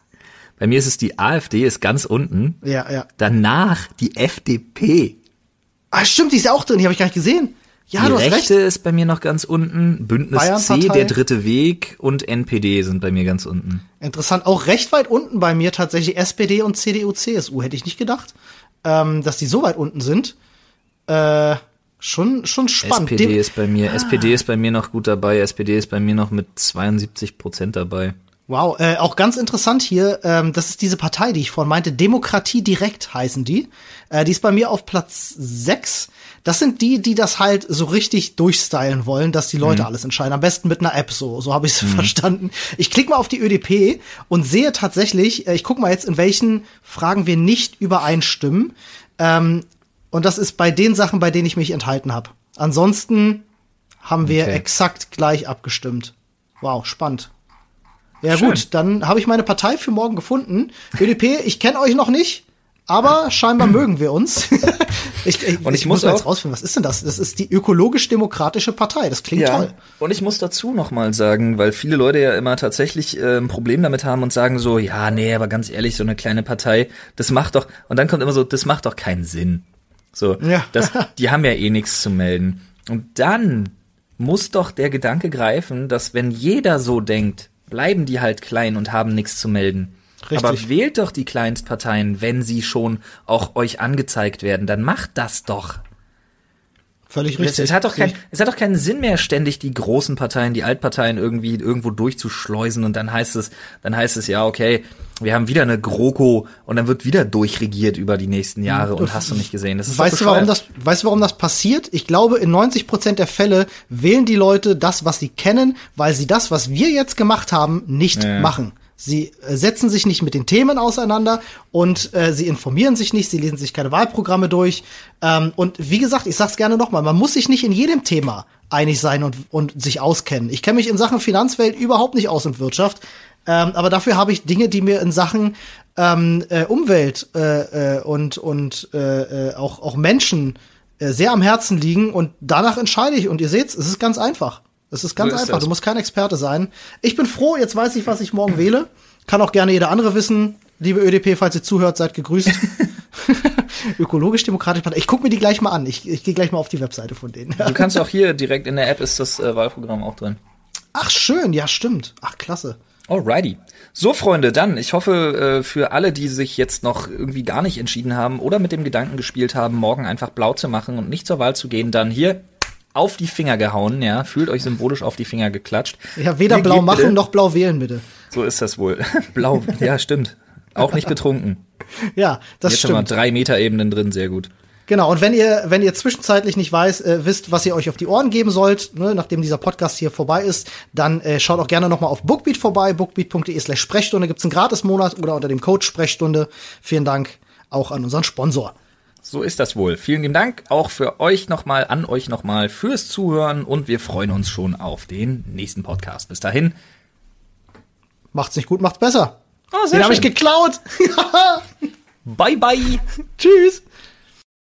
Bei mir ist es die AfD, ist ganz unten. Ja, ja. Danach die FDP. Ah, stimmt, die ist ja auch drin, die habe ich gar nicht gesehen. Ja, die Rechte recht. ist bei mir noch ganz unten. Bündnis C, der dritte Weg und NPD sind bei mir ganz unten. Interessant. Auch recht weit unten bei mir tatsächlich SPD und CDU, CSU. Hätte ich nicht gedacht, ähm, dass die so weit unten sind. Äh, schon, schon spannend. SPD Dem ist bei mir, ah. SPD ist bei mir noch gut dabei. SPD ist bei mir noch mit 72 Prozent dabei. Wow, äh, auch ganz interessant hier, ähm, das ist diese Partei, die ich vorhin meinte, Demokratie direkt heißen die. Äh, die ist bei mir auf Platz 6. Das sind die, die das halt so richtig durchstylen wollen, dass die Leute mhm. alles entscheiden. Am besten mit einer App, so, so habe ich es mhm. verstanden. Ich klicke mal auf die ÖDP und sehe tatsächlich, äh, ich gucke mal jetzt, in welchen Fragen wir nicht übereinstimmen. Ähm, und das ist bei den Sachen, bei denen ich mich enthalten habe. Ansonsten haben wir okay. exakt gleich abgestimmt. Wow, spannend. Ja Schön. gut, dann habe ich meine Partei für morgen gefunden. ÖDP, ich kenne euch noch nicht, Aber scheinbar mögen wir uns. ich, ich, Und ich ich muss mal auch- jetzt rausfinden, was ist denn das? Das ist die ökologisch-demokratische Partei. Das klingt toll. Und ich muss dazu noch mal sagen, weil viele Leute ja immer tatsächlich äh, ein Problem damit haben und sagen so, ja, nee, aber ganz ehrlich, so eine kleine Partei, das macht doch, und dann kommt immer so, das macht doch keinen Sinn. So, Ja. das, die haben ja eh nichts zu melden. Und dann muss doch der Gedanke greifen, dass wenn jeder so denkt, bleiben die halt klein und haben nichts zu melden. Richtig. Aber wählt doch die Kleinstparteien, wenn sie schon auch euch angezeigt werden, dann macht das doch. Völlig Es, richtig. es, hat doch kein, es hat doch keinen Sinn mehr, ständig die großen Parteien, die Altparteien irgendwie irgendwo durchzuschleusen und dann heißt es, dann heißt es ja, okay, wir haben wieder eine GroKo und dann wird wieder durchregiert über die nächsten Jahre und hast du nicht gesehen. Das ist Weißt du, warum das, weißt du, warum das passiert? Ich glaube, in 90 Prozent der Fälle wählen die Leute das, was sie kennen, weil sie das, was wir jetzt gemacht haben, nicht Ja. machen. Sie äh, setzen sich nicht mit den Themen auseinander und äh, sie informieren sich nicht, sie lesen sich keine Wahlprogramme durch. Ähm, und wie gesagt, ich sag's gerne nochmal, man muss sich nicht in jedem Thema einig sein und, und sich auskennen. Ich kenne mich in Sachen Finanzwelt überhaupt nicht aus und Wirtschaft. Ähm, aber dafür habe ich Dinge, die mir in Sachen ähm, äh, Umwelt äh, äh, und, und äh, äh, auch, auch Menschen äh, sehr am Herzen liegen und danach entscheide ich. Und ihr seht's, es ist ganz einfach. Es ist ganz So ist einfach. das. Du musst kein Experte sein. Ich bin froh, jetzt weiß ich, was ich morgen wähle. Kann auch gerne jeder andere wissen. Liebe ÖDP, falls ihr zuhört, seid gegrüßt. Ökologisch-Demokratische Partei. Ich gucke mir die gleich mal an. Ich, ich gehe gleich mal auf die Webseite von denen. Du kannst auch hier direkt in der App ist das äh, Wahlprogramm auch drin. Ach, schön. Ja, stimmt. Ach, klasse. Alrighty. So, Freunde, dann, ich hoffe, äh, für alle, die sich jetzt noch irgendwie gar nicht entschieden haben oder mit dem Gedanken gespielt haben, morgen einfach blau zu machen und nicht zur Wahl zu gehen, dann hier auf die Finger gehauen, ja, fühlt euch symbolisch auf die Finger geklatscht. Ja, weder Hier blau machen bitte. noch blau wählen, bitte. So ist das wohl. Blau, ja, stimmt. Auch nicht betrunken. Ja, das Jetzt haben wir stimmt. drei Meter Ebenen drin, sehr gut. Genau, und wenn ihr, wenn ihr zwischenzeitlich nicht weiß, äh, wisst, was ihr euch auf die Ohren geben sollt, ne, nachdem dieser Podcast hier vorbei ist, dann äh, schaut auch gerne nochmal auf Bookbeat vorbei, bookbeat.de slash Sprechstunde, gibt's einen Gratis-Monat oder unter dem Code Sprechstunde. Vielen Dank auch an unseren Sponsor. So ist das wohl. Vielen lieben Dank auch für euch nochmal, an euch nochmal fürs Zuhören und wir freuen uns schon auf den nächsten Podcast. Bis dahin. Macht's nicht gut, macht's besser. Oh, sehr Den habe ich geklaut. Bye bye. Tschüss.